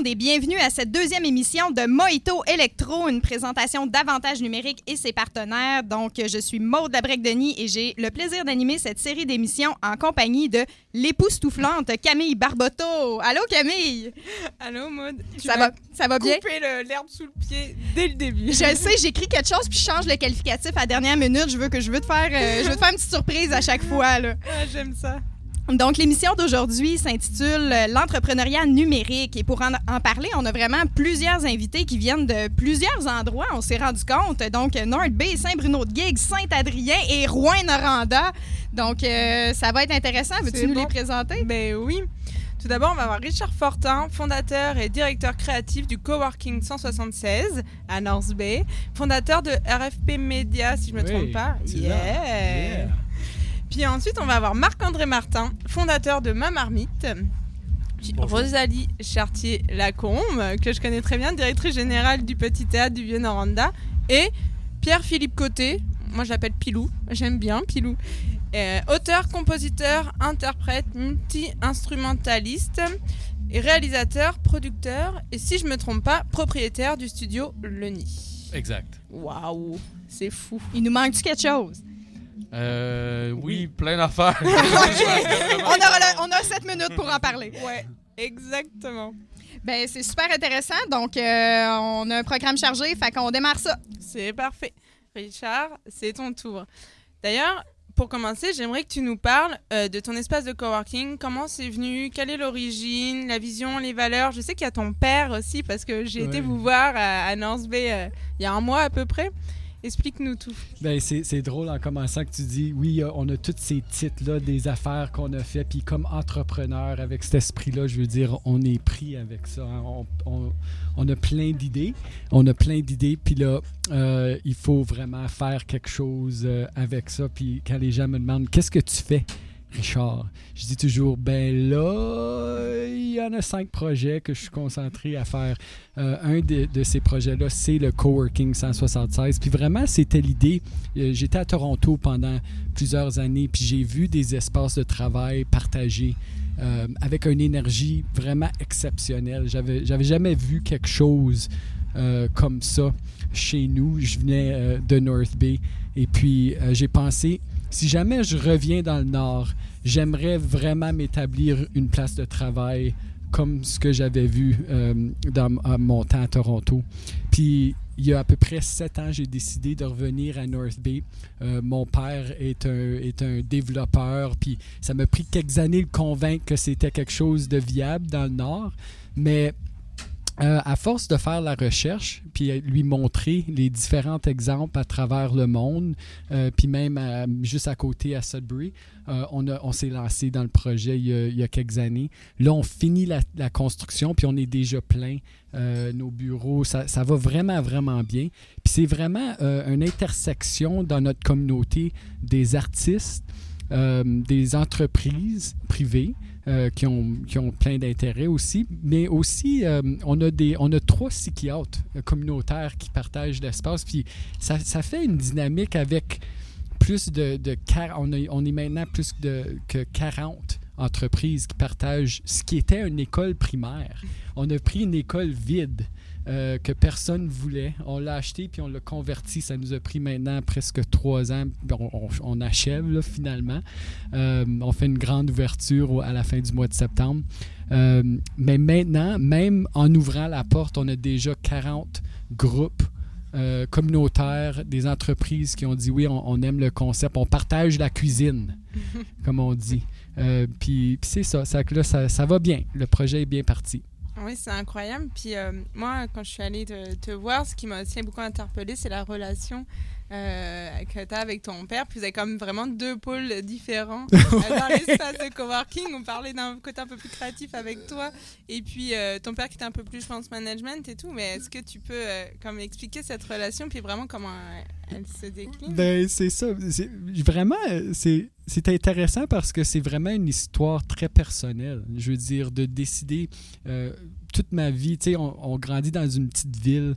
monde et bienvenue à cette deuxième émission de Mojito Electro, une présentation d'avantages numériques et ses partenaires. Donc, je suis Maude Labrec-Denis et j'ai le plaisir d'animer cette série d'émissions en compagnie de l'époustouflante Camille Barboteau. Allô Camille? Allô Maude? Ça va, ça va bien? Couper l'herbe sous le pied dès le début. Je sais, j'écris quelque chose puis je change le qualificatif à la dernière minute. Je veux que je veux te faire, euh, je veux te faire une petite surprise à chaque fois. Là. Ah, J'aime ça. Donc, l'émission d'aujourd'hui s'intitule euh, L'entrepreneuriat numérique. Et pour en, en parler, on a vraiment plusieurs invités qui viennent de plusieurs endroits, on s'est rendu compte. Donc, North Bay, Saint-Bruno-de-Guigue, Saint-Adrien et Rouen-Noranda. Donc, euh, ça va être intéressant. Veux-tu nous bon. les présenter? Ben oui. Tout d'abord, on va avoir Richard Fortin, fondateur et directeur créatif du Coworking 176 à North Bay, fondateur de RFP Media, si je me Oui, trompe pas. Yeah. Puis ensuite, on va avoir Marc-André Martin, fondateur de Ma Marmite. Puis Bonjour. Rosalie Chartier-Lacombe, que je connais très bien, directrice générale du Petit Théâtre du Vieux-Noranda. Et Pierre-Philippe Côté, moi je l'appelle Pilou, j'aime bien Pilou. Euh, auteur, compositeur, interprète, multi-instrumentaliste, réalisateur, producteur, et si je me trompe pas, propriétaire du studio Le Nid. Exact. Waouh, c'est fou. Il nous manque-tu quelque chose? Euh, oui, plein d'affaires. on, aura le- on a sept minutes pour en parler. Ouais, exactement. Ben, c'est super intéressant. Donc, euh, on a un programme chargé, fait qu'on démarre ça. C'est parfait. Richard, c'est ton tour. D'ailleurs, pour commencer, j'aimerais que tu nous parles euh, de ton espace de coworking. Comment c'est venu? Quelle est l'origine? La vision? Les valeurs? Je sais qu'il y a ton père aussi, parce que j'ai été Ouais. vous voir à, à North Bay euh, il y a un mois à peu près. Explique-nous tout. Ben, c'est drôle en commençant que tu dis, oui, euh, on a tous ces titres-là, des affaires qu'on a fait, puis comme entrepreneur, avec cet esprit-là, je veux dire, on est pris avec ça. hein. On, on- on a plein d'idées, on a plein d'idées, puis là, euh, il faut vraiment faire quelque chose euh, avec ça. Puis quand les gens me demandent, qu'est-ce que tu fais? Richard, je dis toujours, ben là, il y en a cinq projets que je suis concentré à faire. Euh, un de, ces projets-là, c'est le Coworking 176. Puis vraiment, c'était l'idée. Euh, J'étais à Toronto pendant plusieurs années, puis j'ai vu des espaces de travail partagés euh, avec une énergie vraiment exceptionnelle. J'avais, jamais vu quelque chose comme ça chez nous. Je venais de North Bay et puis j'ai pensé, si jamais je reviens dans le Nord, j'aimerais vraiment m'établir une place de travail comme ce que j'avais vu euh, dans mon temps à Toronto. Puis il y a à peu près sept ans, j'ai décidé de revenir à North Bay. Euh, mon père est un, est un développeur, puis ça m'a pris quelques années de convaincre que c'était quelque chose de viable dans le Nord. Mais euh, à force de faire la recherche, puis lui montrer les différents exemples à travers le monde, euh, puis même juste à côté à Sudbury, euh, on, on s'est lancé dans le projet il y a, quelques années. Là, on finit la, construction, puis on est déjà plein. Nos bureaux, ça, ça va vraiment, vraiment bien. Puis c'est vraiment une intersection dans notre communauté des artistes, des entreprises privées, euh, qui, ont, qui ont plein d'intérêts aussi, mais aussi euh, on, a des, on a trois psychiatres euh, communautaires qui partagent l'espace, puis ça, ça fait une dynamique avec plus de, de on, a- on est maintenant plus de, que 40 entreprises qui partagent ce qui était une école primaire. On a pris une école vide euh, que personne voulait. On l'a acheté puis on l'a converti. Ça nous a pris maintenant presque trois ans. On, on- on achève là, finalement. Euh, on fait une grande ouverture à la fin du mois de septembre. Euh, mais maintenant, même en ouvrant la porte, on a déjà 40 groupes euh, communautaires, des entreprises qui ont dit oui, on, on aime le concept, on partage la cuisine, comme on dit. Euh, puis puis c'est ça, ça, que là, ça, ça va bien. Le projet est bien parti. Oui, c'est incroyable. Puis euh, moi, quand je suis allée te, te voir, ce qui m'a aussi beaucoup interpellée, c'est la relation euh, que tu as avec ton père. Puis vous avez comme vraiment deux pôles différents euh, dans l'espace de coworking. On parlait d'un côté un peu plus créatif avec toi. Et puis euh, ton père qui était un peu plus, je pense, management et tout. Mais est-ce que tu peux euh, comme expliquer cette relation, puis vraiment comment elle, elle se décline? Ben, c'est ça. Vraiment, euh, c'est c'est intéressant parce que c'est vraiment une histoire très personnelle. Je veux dire, de décider euh, toute ma vie, tu sais, on, on grandit dans une petite ville.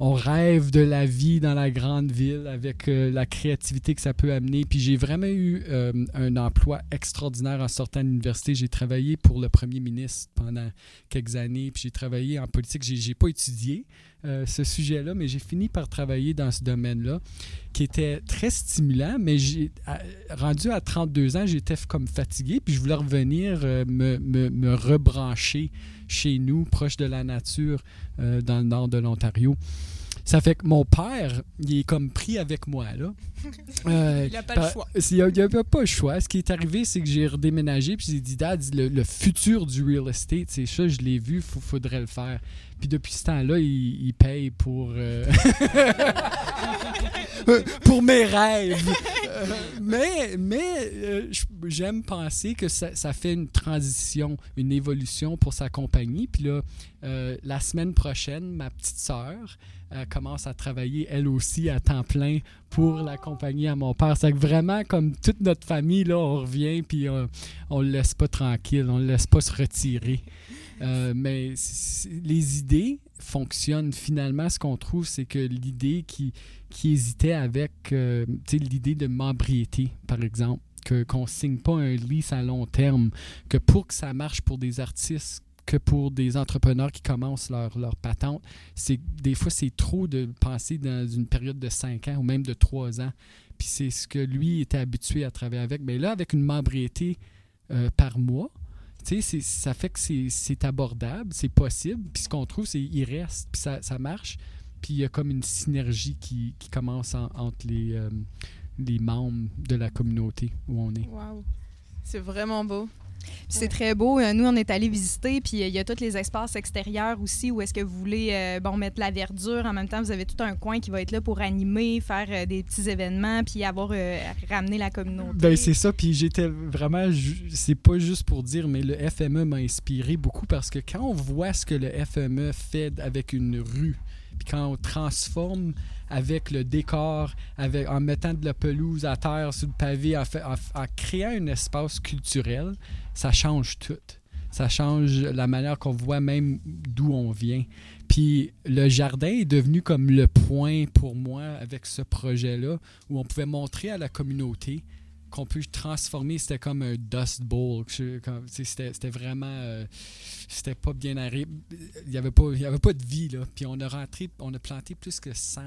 On rêve de la vie dans la grande ville avec euh, la créativité que ça peut amener. Puis j'ai vraiment eu euh, un emploi extraordinaire en sortant de l'université. J'ai travaillé pour le premier ministre pendant quelques années. Puis j'ai travaillé en politique. J'ai pas étudié euh, ce sujet-là, mais j'ai fini par travailler dans ce domaine-là qui était très stimulant, mais j'ai rendu à 32 ans, j'étais comme fatigué, puis je voulais revenir me rebrancher chez nous, proche de la nature, euh, dans le nord de l'Ontario. Ça fait que mon père, il est comme pris avec moi, là. Euh, Il a pas le choix. Il a pas le choix. Ce qui est arrivé, c'est que j'ai redéménagé, puis j'ai dit, Dad, le, le futur du real estate, c'est ça, je l'ai vu, il faudrait le faire. Puis depuis ce temps-là, il, il paye pour, euh, pour mes rêves. Euh, mais mais euh, j'aime penser que ça, ça fait une transition, une évolution pour sa compagnie. Puis là, euh, la semaine prochaine, ma petite sœur commence à travailler elle aussi à temps plein pour la compagnie à mon père. C'est que vraiment, comme toute notre famille, là, on revient puis on le laisse pas tranquille, on le laisse pas se retirer. Euh, mais les idées fonctionnent. Finalement, ce qu'on trouve, c'est que l'idée qui, qui hésitait avec euh, l'idée de membriété, par exemple, qu'on signe pas un lease à long terme, que pour que ça marche pour des artistes, que pour des entrepreneurs qui commencent leur, leur patente, c'est des fois c'est trop de penser dans une période de 5 ans ou même de 3 ans. Puis c'est ce que lui était habitué à travailler avec. Mais là, avec une membriété euh, par mois, tu ça fait que c'est- abordable, c'est possible. Puis ce qu'on trouve, c'est qu'il reste, puis ça, ça marche. Puis il y a comme une synergie qui, qui commence en- entre les, euh, les membres de la communauté où on est. Waouh. C'est vraiment beau. C'est très beau. Euh, Nous, on est allés visiter, puis euh, il y a tous les espaces extérieurs aussi où est-ce que vous voulez euh, bon, mettre la verdure. En même temps, vous avez tout un coin qui va être là pour animer, faire euh, des petits événements, puis avoir euh, ramené la communauté. Ben, c'est ça, puis j'étais vraiment, c'est pas juste pour dire, mais le FME m'a inspiré beaucoup parce que quand on voit ce que le FME fait avec une rue, puis quand on transforme avec le décor, avec, en mettant de la pelouse à terre sur le pavé, en, créant un espace culturel, ça change tout. Ça change la manière qu'on voit même d'où on vient. Puis le jardin est devenu comme le point pour moi avec ce projet-là, où on pouvait montrer à la communauté qu'on peut transformer, c'était comme un dust bowl. C'était vraiment. euh, c'était pas bien arrêté. Il n'y avait, pas- il y avait pas de vie, là. Puis on a rentré, on a planté plus que 100.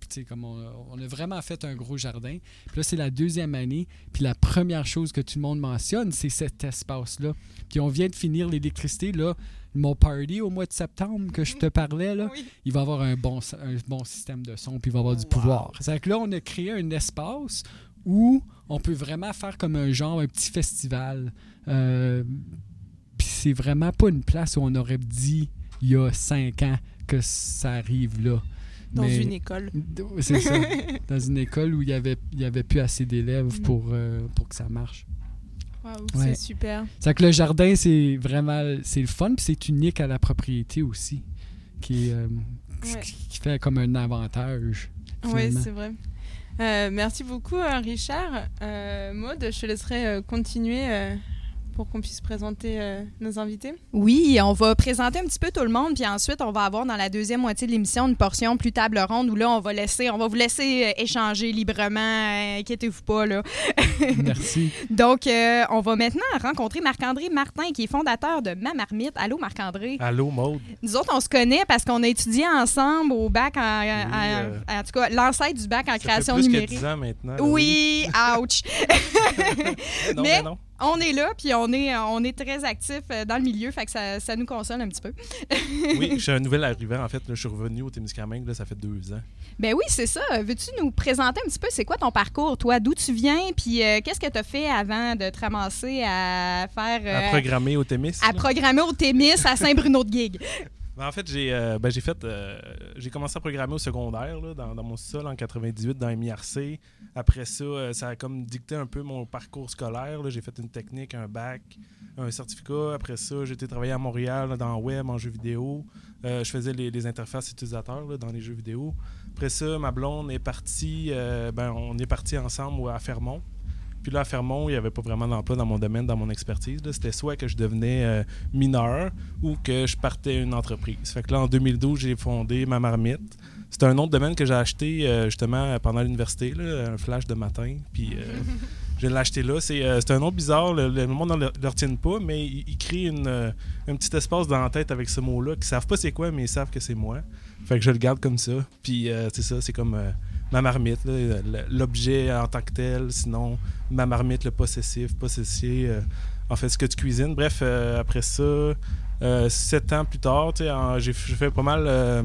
tu sais, Comme on, a, on a vraiment fait un gros jardin. Puis là, c'est la deuxième année. Puis la première chose que tout le monde mentionne, c'est cet espace-là. Puis on vient de finir l'électricité. Là, mon party au mois de septembre que je te parlais, là, Oui. il va avoir un bon, un bon système de son, puis il va avoir du Wow. pouvoir. C'est que là, on a créé un espace où on peut vraiment faire comme un genre, un petit festival. Euh, puis c'est vraiment pas une place où on aurait dit il y a cinq ans que ça arrive là. Dans Mais- une école. C'est ça. Dans une école où il y avait, il y avait plus assez d'élèves Mm. pour, euh, pour que ça marche. Waouh, Ouais. c'est super. C'est que le jardin, c'est vraiment c'est le fun, puis c'est unique à la propriété aussi, qui, euh, Ouais. qui- fait comme un avantage. Oui, c'est vrai. Euh, merci beaucoup, euh, Richard. Euh, Maud, je te laisserai euh, continuer pour qu'on puisse présenter euh, nos invités? Oui, on va présenter un petit peu tout le monde, puis ensuite, on va avoir dans la deuxième moitié de l'émission une portion plus table ronde où là, on va laisser, on va vous laisser euh, échanger librement. euh, Inquiétez-vous pas, là. Merci. Donc, euh, on va maintenant rencontrer Marc-André Martin, qui est fondateur de Ma Marmite. Allô, Marc-André? Allô, Maude. Nous autres, on se connaît parce qu'on a étudié ensemble au bac en, en- en tout cas, l'ancêtre du bac en Ça création fait plus numérique. que 10 ans maintenant. là, Oui, ouch. Mais non, mais- mais non. On est là, puis on est, on est très actifs euh, dans le milieu, fait que ça, ça nous console un petit peu. Oui, je suis un nouvel arrivant. En fait, là, je suis revenu au Témiscamingue, là, ça fait deux ans. Ben oui, c'est ça. Veux-tu nous présenter un petit peu, c'est quoi ton parcours, toi? D'où tu viens, puis euh, qu'est-ce que tu as fait avant de te ramasser à faire... euh, À programmer au Témis. à là? programmer au Témis à Saint-Bruno-de-Guigue. Ben, en fait, j'ai euh, ben, fait euh, j'ai commencé à programmer au secondaire dans, mon sol en 98 dans MIRC. Après ça, euh, ça a comme dicté un peu mon parcours scolaire. J'ai fait une technique, un bac, un certificat. Après ça, j'ai été travailler à Montréal là, dans web en jeux vidéo. Je faisais les, interfaces utilisateurs dans les jeux vidéo. Après ça, ma blonde est partie. ben, on est parti ensemble à Fermont. Puis là, à Fermont, il n'y avait pas vraiment d'emploi dans mon domaine, dans mon expertise. là. C'était soit que je devenais euh, mineur ou que je partais une entreprise. Fait que là, en 2012, j'ai fondé Ma Marmite. C'était un autre domaine que j'ai acheté euh, justement pendant l'université, un flash de matin. Puis euh, je l'ai acheté là. C'est euh, un nom bizarre, le, le monde ne le, le retient pas, mais il, il crée une, un petit espace dans la tête avec ce mot-là, qui savent pas c'est quoi, mais ils savent que c'est moi. Fait que je le garde comme ça. Puis c'est ça, c'est comme ma marmite, l'objet en tant que tel, sinon ma marmite, le possessif, possessier, euh, en fait ce que tu cuisines. Bref, euh, après ça, euh, sept ans plus tard, j'ai j'ai fait pas mal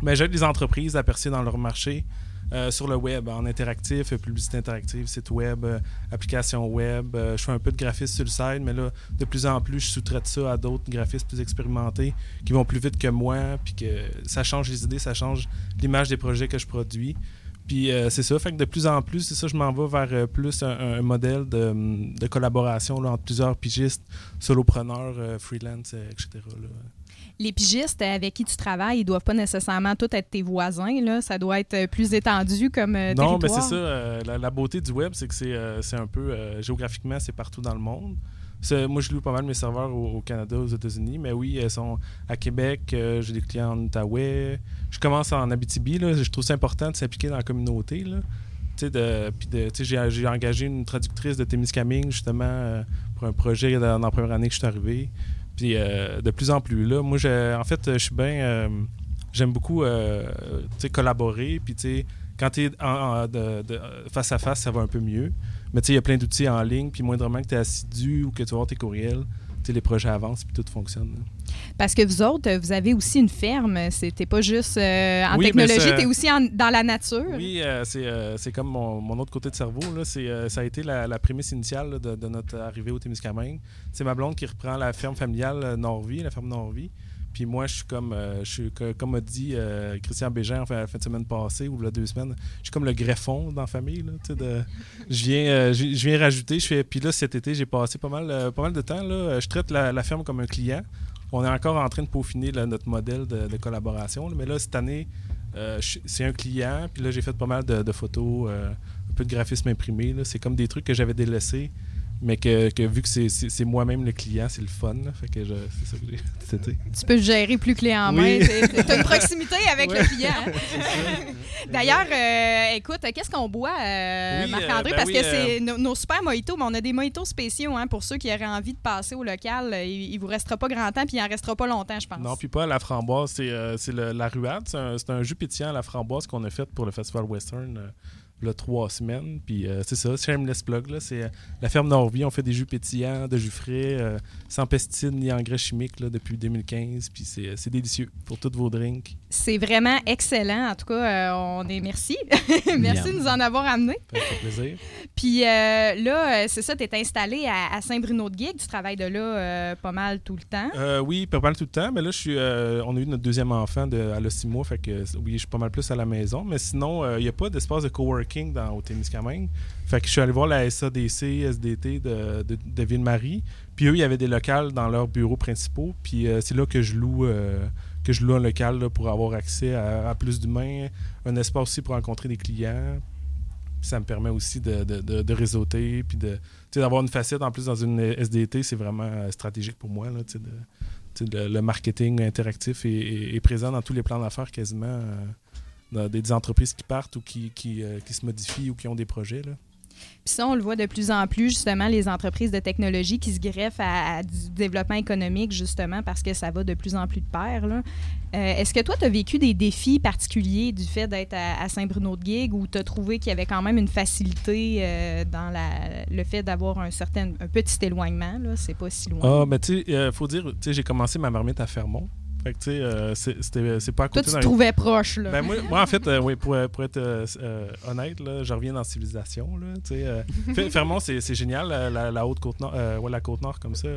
Mais j'aide les entreprises à percer dans leur marché. Euh, sur le web, en interactif, publicité interactive, site web, euh, application web. Euh, je fais un peu de graphisme sur le site, mais là, de plus en plus, je sous-traite ça à d'autres graphistes plus expérimentés qui vont plus vite que moi, puis que ça change les idées, ça change l'image des projets que je produis. Puis c'est ça, fait que de plus en plus, c'est ça, je m'en vais vers plus un, modèle de, collaboration entre plusieurs pigistes, solopreneurs, freelance, etc. les pigistes avec qui tu travailles, ils doivent pas nécessairement tous être tes voisins. Là. Ça doit être euh, plus étendu comme euh, Non, mais c'est ça. Euh, la, beauté du web, c'est que c'est un peu... géographiquement, c'est partout dans le monde. Moi, je loue pas mal mes serveurs au, Canada, aux États-Unis, mais oui, elles sont à Québec, j'ai des clients en Outaouais. Je commence en Abitibi, là, je trouve ça important de s'impliquer dans la communauté. Là. De, j'ai engagé une traductrice de Témiscamingue, justement, pour un projet dans, dans, la première année que je suis arrivé. Puis euh, de plus en plus là, moi, en fait, je suis bien. Euh, j'aime beaucoup euh, collaborer. Puis, quand tu es face à face, ça va un peu mieux. Mais il y a plein d'outils en ligne. Puis, moindrement que tu es assidu ou que tu vas tes courriels, les projets avancent puis tout fonctionne. Parce que vous autres, vous avez aussi une ferme. C'était pas juste en technologie, tu es aussi dans la nature. Oui, c'est comme mon, autre côté de cerveau. Là. ça a été la, prémisse initiale de, de, notre arrivée au Témiscamingue. C'est ma blonde qui reprend la ferme familiale Norvie, la ferme Norvie. Puis moi, je suis comme, euh, je suis, comme a dit euh, Christian Bégin en fin, la fin de semaine passée ou la deux semaines, je suis comme le greffon dans la famille. Là, de, je, viens, euh, je, viens rajouter. Je fais, puis là, cet été, j'ai passé pas mal, pas mal de temps. Là, je traite la, ferme comme un client. On est encore en train de peaufiner notre modèle de, collaboration. mais là, cette année, c'est un client. Puis là, j'ai fait pas mal de, photos, un peu de graphisme imprimé. C'est comme des trucs que j'avais délaissés mais que, vu que c'est moi-même le client, c'est le fun. fait que c'est ça que j'ai Tu peux gérer plus clé en main. Tu as une proximité avec le client. Hein. D'ailleurs, euh, écoute, qu'est-ce qu'on boit, euh, Marc-André? Euh, ben parce que c'est nos, super mojitos, mais on a des mojitos spéciaux hein, pour ceux qui auraient envie de passer au local. Il, ne vous restera pas grand temps, puis il en restera pas longtemps, je pense. Non, puis pas la framboise, c'est la ruade. C'est un, un, jus pétillant à la framboise qu'on a fait pour le Festival Western trois semaines. Puis euh, c'est ça, shameless plug. Là, c'est euh, la ferme Norvie. On fait des jus pétillants, de jus frais, euh, sans pesticides ni engrais chimiques là, depuis 2015. Puis c'est délicieux pour tous vos drinks. C'est vraiment excellent. En tout cas, on est merci. merci de nous en avoir amené. Ça fait plaisir. Puis là, c'est ça, tu es installé à, Saint-Bruno-de-Guigue. Tu travailles de là pas mal tout le temps. oui, pas mal tout le temps. Mais là, je suis, on a eu notre deuxième enfant de, à le six mois. Fait que oui, je suis pas mal plus à la maison. Mais sinon, il n'y a pas d'espace de coworking dans, au Témiscamingue. Fait que je suis allé voir la SADC, SDT de, de, Ville-Marie. Puis eux, il y avait des locales dans leurs bureaux principaux. Puis euh, c'est là que je loue euh, que je loue un local pour avoir accès à, plus d'humains, un espace aussi pour rencontrer des clients. ça me permet aussi de, de, réseauter, puis d'avoir une facette en plus dans une SDT, c'est vraiment euh, stratégique pour moi. Là, le, marketing interactif est, présent dans tous les plans d'affaires quasiment des, entreprises qui partent ou qui, euh, qui, se modifient ou qui ont des projets. Là. Puis ça, on le voit de plus en plus, justement, les entreprises de technologie qui se greffent à, du développement économique, justement, parce que ça va de plus en plus de pair. Euh, Est-ce que toi, tu as vécu des défis particuliers du fait d'être à, Saint-Bruno-de-Guigue ou tu as trouvé qu'il y avait quand même une facilité euh, dans la, le fait d'avoir un certain un petit éloignement? C'est pas si loin. Ah, mais tu sais, il faut dire, tu sais, j'ai commencé ma marmite à Fermont. Fait que, tu sais, euh, c'est pas à côté. Toi, tu te trouvais proche, là. Ben, moi, moi, en fait, euh, oui, pour, pour être euh, honnête, là, je reviens dans la civilisation, là. Tu sais, Fermont, c'est génial, la, la, haute côte nord, ouais, la côte nord comme ça.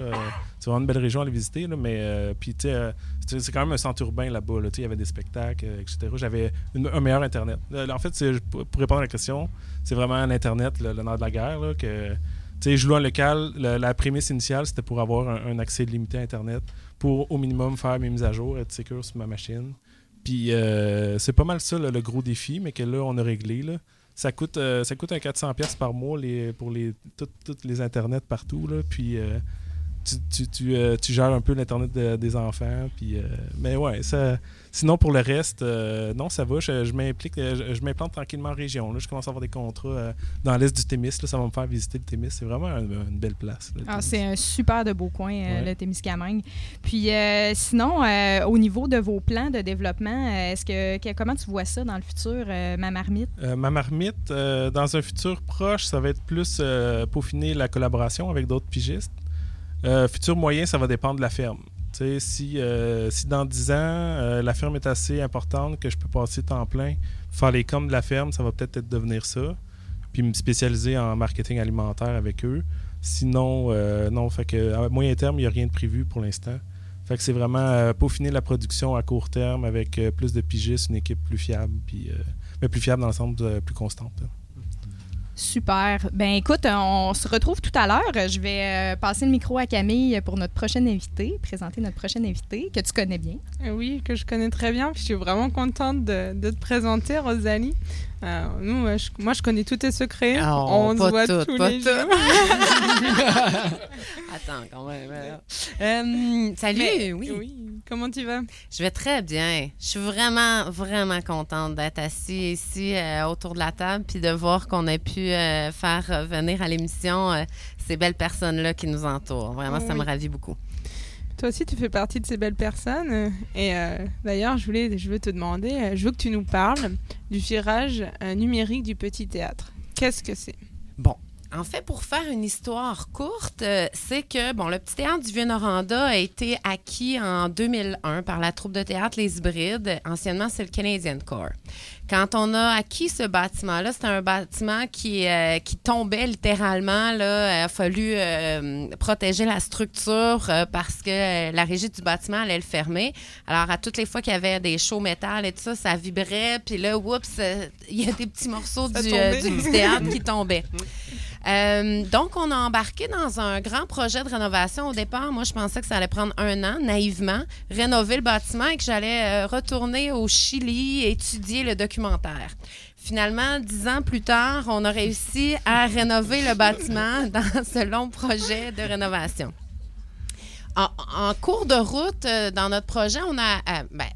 c'est vraiment une belle région à aller visiter, là, mais puis, tu sais, c'est quand même un centre urbain là-bas, là. Tu sais, il y avait des spectacles, etc. J'avais un meilleur Internet. en fait, pour répondre à la question, c'est vraiment un Internet, le, nord de la guerre, là, que... Tu sais, je loue un local. La, prémisse initiale, c'était pour avoir un, un accès limité à Internet pour au minimum faire mes mises à jour, être sécure sur ma machine. Puis euh, c'est pas mal ça le gros défi, mais que là, on a réglé. Ça coûte, euh, ça un 400$ par mois pour les, toutes les internets partout. Puis euh, tu, gères un peu l'Internet des enfants. Puis, mais ouais, ça, Sinon, pour le reste, euh, non, ça va. Je, m'implique, euh, je, m'implante tranquillement en région. Là. Je commence à avoir des contrats euh, dans l'est du Témis. Là, ça va me faire visiter le Témis. C'est vraiment une, belle place. Ah, c'est un super de beau coin, le Témiscamingue. Puis sinon, au niveau de vos plans de développement, est-ce que, comment tu vois ça dans le futur, ma marmite? ma marmite, dans un futur proche, ça va être plus peaufiner la collaboration avec d'autres pigistes. futur moyen, ça va dépendre de la ferme. Euh, si dans 10 ans, euh, la ferme est assez importante que je peux passer temps plein, faire les coms de la ferme, ça va peut-être être devenir ça. Puis me spécialiser en marketing alimentaire avec eux. Sinon, euh, non, fait que à moyen terme, il n'y a rien de prévu pour l'instant. Fait que c'est vraiment euh, peaufiner la production à court terme avec plus de pigistes, une équipe plus fiable, puis mais plus fiable dans le sens plus constante. là. Super. Ben écoute, on se retrouve tout à l'heure. Je vais euh, passer le micro à Camille pour notre prochaine invitée, présenter notre prochaine invitée que tu connais bien. Oui, que je connais très bien. Je suis vraiment contente de te présenter, Rosalie. Nous, je- moi, je connais tous tes secrets. Oh, On se pas voit toutes, tous les toutes. jours. Attends, quand même. euh, salut, Mais- oui. oui. Comment tu vas? Je vais très bien. Je suis vraiment, vraiment contente d'être assise ici euh, autour de la table puis de voir qu'on a pu euh, faire venir à l'émission euh, ces belles personnes-là qui nous entourent. Vraiment, ça me ravit beaucoup. Toi aussi, tu fais partie de ces belles personnes. Et euh, d'ailleurs, je voulais, je veux te demander, euh, je veux que tu nous parles du virage euh, numérique du petit théâtre. Qu'est-ce que c'est? Bon. En fait, pour faire une histoire courte, c'est que bon, le petit théâtre du Vieux-Noranda a été acquis en 2001 par la troupe de théâtre Les Hybrides. Anciennement, c'est le Canadian Corps. Quand on a acquis ce bâtiment-là, c'était un bâtiment qui, euh, qui tombait littéralement. Là. Il a fallu euh, protéger la structure euh, parce que la régie du bâtiment allait le fermer. Alors, à toutes les fois qu'il y avait des shows métal et tout ça, ça vibrait. Puis là, oups, il y a des petits morceaux du, du théâtre qui tombaient. Donc, on a embarqué dans un grand projet de rénovation. Au départ, moi, je pensais que ça allait prendre un an, naïvement, rénover le bâtiment et que j'allais retourner au Chili étudier le Finalement, dix ans plus tard, on a réussi à rénover le bâtiment dans ce long projet de rénovation. En, en cours de route, euh, dans notre projet, on a, euh, ben,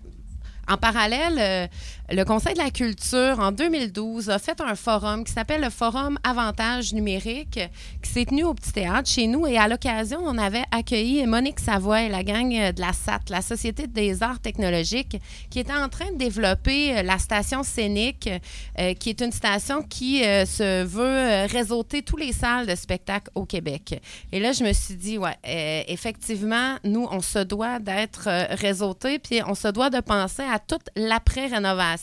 en parallèle, euh, le Conseil de la culture, en 2012, a fait un forum qui s'appelle le Forum Avantage numérique, qui s'est tenu au Petit Théâtre chez nous. Et à l'occasion, on avait accueilli Monique Savoie et la gang de la SAT, la Société des arts technologiques, qui était en train de développer euh, la station scénique, euh, qui est une station qui euh, se veut réseauter tous les salles de spectacle au Québec. Et là, je me suis dit, ouais, effectivement, nous, on se doit d'être réseautés, puis on se doit de penser à toute l'après-rénovation.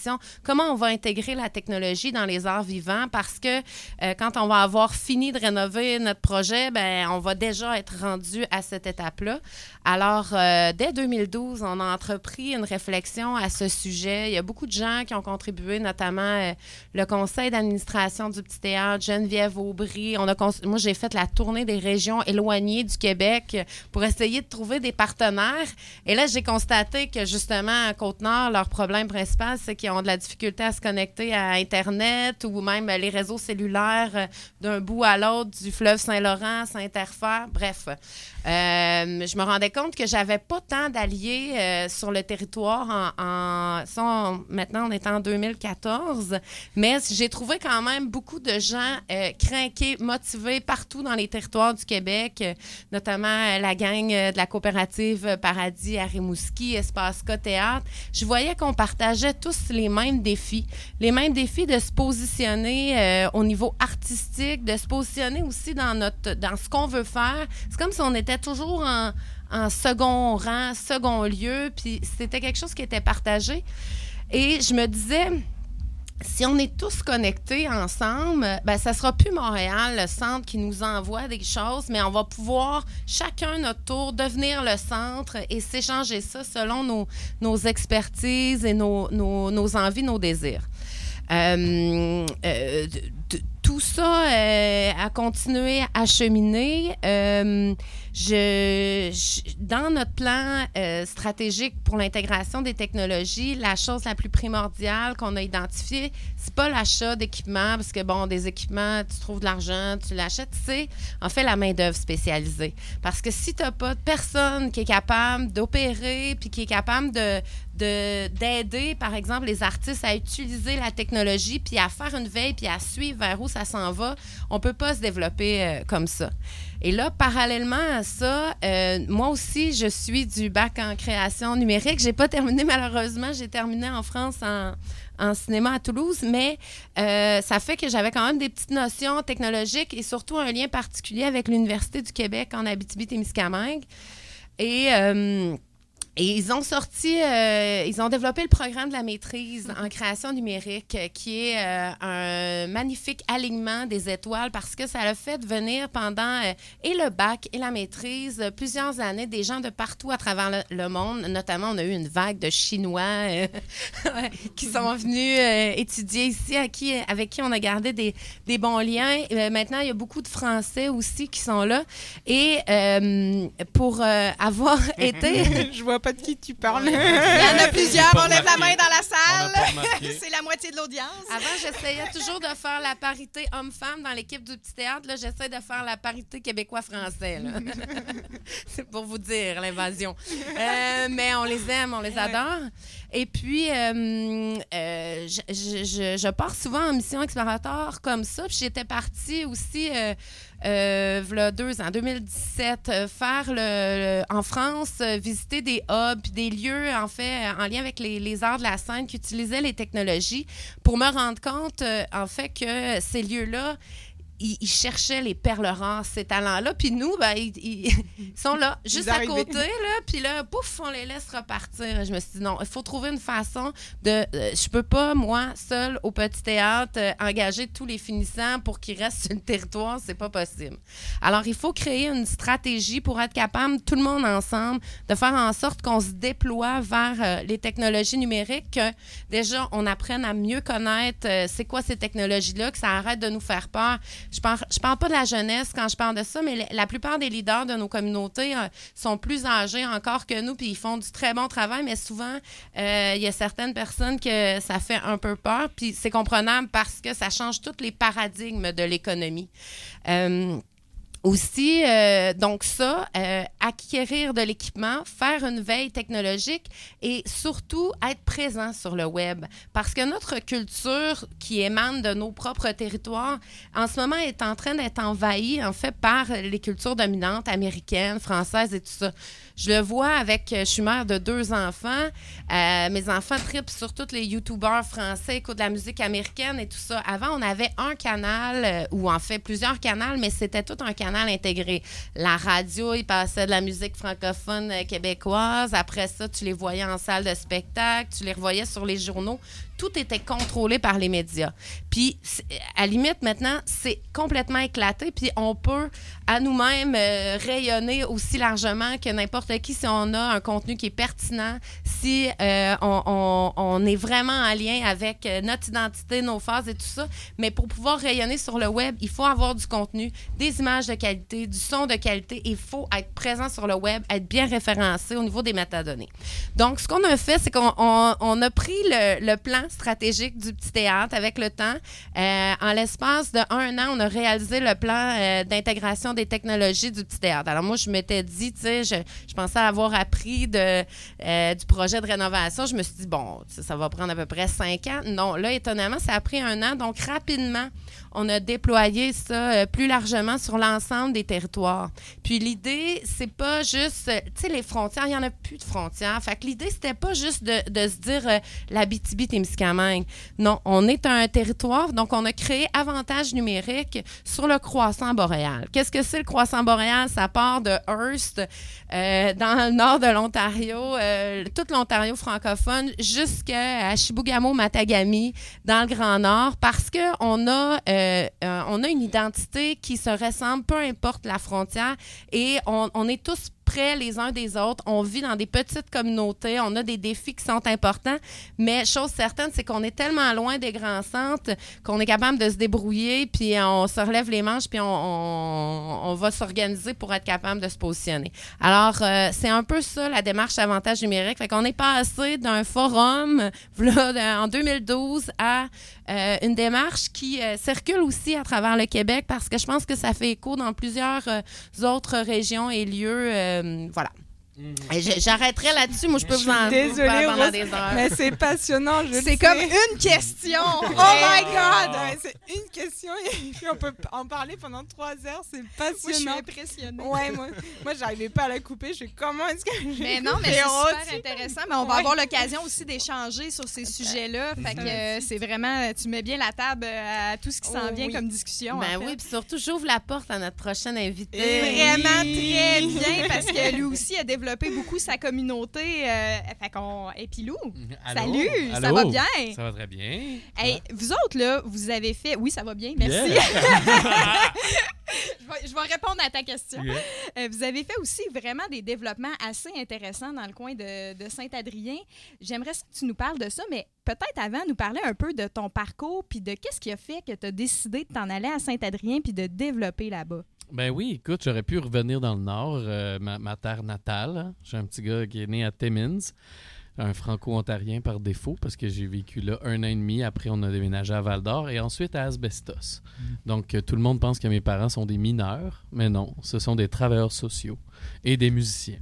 Comment on va intégrer la technologie dans les arts vivants? Parce que euh, quand on va avoir fini de rénover notre projet, ben, on va déjà être rendu à cette étape-là. Alors, euh, dès 2012, on a entrepris une réflexion à ce sujet. Il y a beaucoup de gens qui ont contribué, notamment euh, le conseil d'administration du Petit Théâtre, Geneviève Aubry. On a Moi, j'ai fait la tournée des régions éloignées du Québec pour essayer de trouver des partenaires. Et là, j'ai constaté que justement, à Côte-Nord, leur problème principal, c'est qu'ils ont de la difficulté à se connecter à Internet ou même les réseaux cellulaires euh, d'un bout à l'autre du fleuve Saint-Laurent, s'interfèrent. Bref, euh, je me rendais compte que j'avais pas tant d'alliés euh, sur le territoire en, maintenant on est en 2014, mais j'ai trouvé quand même beaucoup de gens euh, craqués, motivés partout dans les territoires du Québec, notamment la gang de la coopérative Paradis à Rimouski, Espace K Théâtre. Je voyais qu'on partageait tous les mêmes défis, les mêmes défis de se positionner euh, au niveau artistique, de se positionner aussi dans notre dans ce qu'on veut faire. C'est comme si on était toujours en, en second rang, second lieu, puis c'était quelque chose qui était partagé. Et je me disais, si on est tous connectés ensemble, ben ça sera plus Montréal, le centre qui nous envoie des choses, mais on va pouvoir chacun notre tour devenir le centre et s'échanger ça selon nos, nos expertises et nos, nos, envies, nos désirs. Euh, euh, tout ça euh, a continué à cheminer. Euh, dans notre plan euh, stratégique pour l'intégration des technologies, la chose la plus primordiale qu'on a identifiée, c'est pas l'achat d'équipements, parce que bon, des équipements, tu trouves de l'argent, tu l'achètes, c'est en fait la main-d'œuvre spécialisée. Parce que si tu n'as pas de personne qui est capable d'opérer puis qui est capable de- d'aider, par exemple, les artistes à utiliser la technologie, puis à faire une veille, puis à suivre vers où ça s'en va, on peut pas se développer euh, comme ça. Et là, parallèlement à ça, euh, moi aussi, je suis du bac en création numérique. J'ai pas terminé, malheureusement. J'ai terminé en France en, cinéma à Toulouse, mais euh, ça fait que j'avais quand même des petites notions technologiques et surtout un lien particulier avec l'Université du Québec en Abitibi-Témiscamingue. Et. Et ils ont sorti, euh, ils ont développé le programme de la maîtrise en création numérique, euh, qui est euh, un magnifique alignement des étoiles parce que ça a fait venir pendant et le bac et la maîtrise plusieurs années des gens de partout à travers le, monde. Notamment, on a eu une vague de Chinois qui sont venus étudier ici, avec qui on a gardé des, bons liens. Maintenant, il y a beaucoup de Français aussi qui sont là. Et pour avoir été... pas de qui tu parles. Il y en a plusieurs. On lève la main dans la salle. C'est la moitié de l'audience. Avant, j'essayais toujours de faire la parité homme-femme dans l'équipe du petit théâtre. Là, j'essaie de faire la parité québécois-français. C'est pour vous dire l'invasion. Euh, mais on les aime, on les adore. Et puis, euh, euh, je, je- pars souvent en mission exploratoire comme ça. Puis j'étais partie aussi, euh, euh, v'là deux ans, 2017, euh, faire le, le- en France, visiter des hubs, des lieux, en fait, en lien avec les, les arts de la scène qui utilisaient les technologies pour me rendre compte, en fait, que ces lieux-là, ils, ils cherchaient les perles rares, ces talents-là. Puis nous, ben, ils, sont là, juste à côté, là. Puis là, pouf, on les laisse repartir. Je me suis dit, non, il faut trouver une façon de... euh, je peux pas, moi, seule, au petit théâtre, euh, engager tous les finissants pour qu'ils restent sur le territoire. C'est pas possible. Alors, il faut créer une stratégie pour être capable, tout le monde ensemble, de faire en sorte qu'on se déploie vers euh, les technologies numériques, que déjà, on apprenne à mieux connaître euh, c'est quoi ces technologies-là, que ça arrête de nous faire peur. Je parle, je parle pas de la jeunesse quand je parle de ça, mais la- plupart des leaders de nos communautés euh, sont plus âgés encore que nous, puis ils font du très bon travail, mais souvent, euh, il y a certaines personnes que ça fait un peu peur, puis c'est comprenable parce que ça change tous les paradigmes de l'économie. Euh, aussi, euh, donc ça, euh, acquérir de l'équipement, faire une veille technologique et surtout être présent sur le web. Parce que notre culture qui émane de nos propres territoires, en ce moment, est en train d'être envahie, en fait, par les cultures dominantes américaines, françaises et tout ça. Je le vois avec, je suis mère de deux enfants. Euh, mes enfants tripent sur tous les YouTubers français, écoutent de la musique américaine et tout ça. Avant, on avait un canal, euh, ou en fait plusieurs canaux, mais c'était tout un canal intégré. La radio, il passait de la musique francophone euh, québécoise. Après ça, tu les voyais en salle de spectacle, tu les revoyais sur les journaux. Tout était contrôlé par les médias. Puis, à limite, maintenant, c'est complètement éclaté. Puis, on peut à nous-mêmes euh, rayonner aussi largement que n'importe qui si on a un contenu qui est pertinent, si euh, on, est vraiment en lien avec euh, notre identité, nos phases et tout ça. Mais pour pouvoir rayonner sur le web, il faut avoir du contenu, des images de qualité, du son de qualité. Il faut être présent sur le web, être bien référencé au niveau des métadonnées. Donc, ce qu'on a fait, c'est qu'on on- on a pris le plan stratégique du petit théâtre avec le temps. Euh, en l'espace de un an, on a réalisé le plan euh, d'intégration des technologies du petit théâtre. Alors moi, je m'étais dit, tu sais, je, pensais avoir appris euh, du projet de rénovation. Je me suis dit, bon, ça va prendre à peu près cinq ans. Non, là, étonnamment, ça a pris un an. Donc, rapidement, on a déployé ça euh, plus largement sur l'ensemble des territoires. Puis l'idée, c'est pas juste, euh, tu sais, les frontières, il y en a plus de frontières. Fait que l'idée, c'était pas juste de, se dire euh, la BTB-Témiscamingue. Non, on est un territoire, donc on a créé avantage numérique sur le croissant boréal. Qu'est-ce que c'est le croissant boréal? Ça part de Hearst, euh, dans le nord de l'Ontario, toute l'Ontario francophone, jusqu'à Chibougamau, Matagami, dans le Grand Nord, parce qu'on a, euh, euh, on a une identité qui se ressemble, peu importe la frontière, et on, on est tous près les uns des autres. On vit dans des petites communautés. On a des défis qui sont importants. Mais chose certaine, c'est qu'on est tellement loin des grands centres qu'on est capable de se débrouiller, puis on se relève les manches, puis on, va s'organiser pour être capable de se positionner. Alors, euh, c'est un peu ça, la démarche avantage numérique. Fait est passé d'un forum en 2012 à euh, une démarche qui euh, circule aussi à travers le Québec parce que je pense que ça fait écho dans plusieurs autres régions et lieux. Euh, voilà. Et J'arrêterai là-dessus. Moi, je peux vous en Désolée, parler pendant des heures. mais c'est passionnant. C'est comme une question. Oh my God! ouais, c'est une question et puis on peut en parler pendant trois heures. C'est Moi, je suis passionnant. impressionnée. Ouais, moi, moi j'arrivais pas à la couper. Je fais comment est-ce que je Mais non, mais c'est super intéressant. Mais on va Ouais. avoir l'occasion aussi d'échanger sur ces sujets-là. Fait que euh, c'est vraiment, tu mets bien la table euh, à tout ce qui s'en Oh, vient oui. comme discussion. Ben en fait. oui, puis surtout, j'ouvre la porte à notre prochaine invitée. Et- Vraiment Oui. très bien parce que lui aussi a développé développer beaucoup sa communauté. Euh, fait qu'on... Et puis Lou, Allô? salut, ça va bien? Ça va très bien. Hey, vous autres, là, vous avez fait... Oui, ça va bien, merci. je, vais, je vais répondre à ta question. Yeah. Euh, vous avez fait aussi vraiment des développements assez intéressants dans le coin de, de Saint-Adrien. J'aimerais que tu nous parles de ça, mais peut-être avant, nous parler un peu de ton parcours puis de qu'est-ce qui a fait que tu as décidé de t'en aller à Saint-Adrien puis de développer là-bas. Ben oui, écoute, j'aurais pu revenir dans le Nord, euh, ma, terre natale. J'ai un petit gars qui est né à Timmins, un franco-ontarien par défaut, parce que j'ai vécu là un an et demi. Après, on a déménagé à Val-d'Or et ensuite à Asbestos. Donc, euh, tout le monde pense que mes parents sont des mineurs, mais non, ce sont des travailleurs sociaux et des musiciens.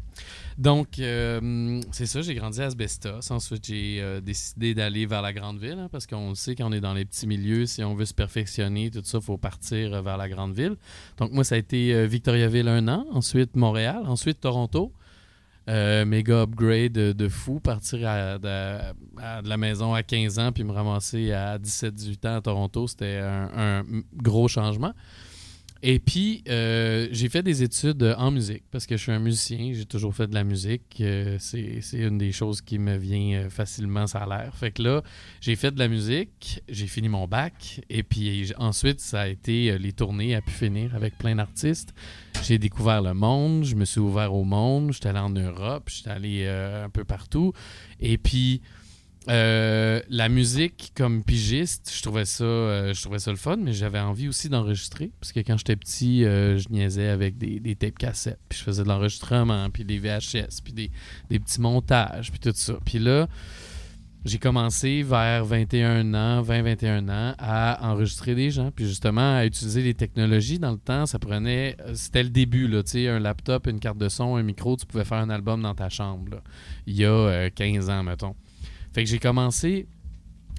Donc, euh, c'est ça, j'ai grandi à Asbestos. Ensuite, j'ai euh, décidé d'aller vers la grande ville, hein, parce qu'on sait qu'on est dans les petits milieux, si on veut se perfectionner, tout ça, il faut partir euh, vers la grande ville. Donc, moi, ça a été Victoriaville un an, ensuite Montréal, ensuite Toronto. Euh, méga upgrade de, fou, partir à, de, la maison à 15 ans puis me ramasser à 17-18 ans à Toronto, c'était un gros changement. Et puis, euh, j'ai fait des études en musique parce que je suis un musicien, j'ai toujours fait de la musique. euh, c'est une des choses qui me vient euh, facilement, ça a l'air. Fait que là, j'ai fait de la musique, j'ai fini mon bac, et puis ensuite, ça a été les tournées à pu finir avec plein d'artistes. J'ai découvert le monde, je me suis ouvert au monde, j'étais allé en Europe, j'étais allé un peu partout. Et puis, euh, la musique comme pigiste, je trouvais ça, euh, je trouvais ça le fun, mais j'avais envie aussi d'enregistrer. Parce que quand j'étais petit, euh, je niaisais avec des, des tapes cassettes, puis je faisais de l'enregistrement, puis des VHS, puis des, des petits montages, puis tout ça. Puis là, j'ai commencé vers 21 ans, 20-21 ans, à enregistrer des gens, puis justement à utiliser les technologies. Dans le temps, ça prenait. C'était le début, là, tu sais, un laptop, une carte de son, un micro, tu pouvais faire un album dans ta chambre, il y a euh, 15 ans, mettons. Fait que j'ai commencé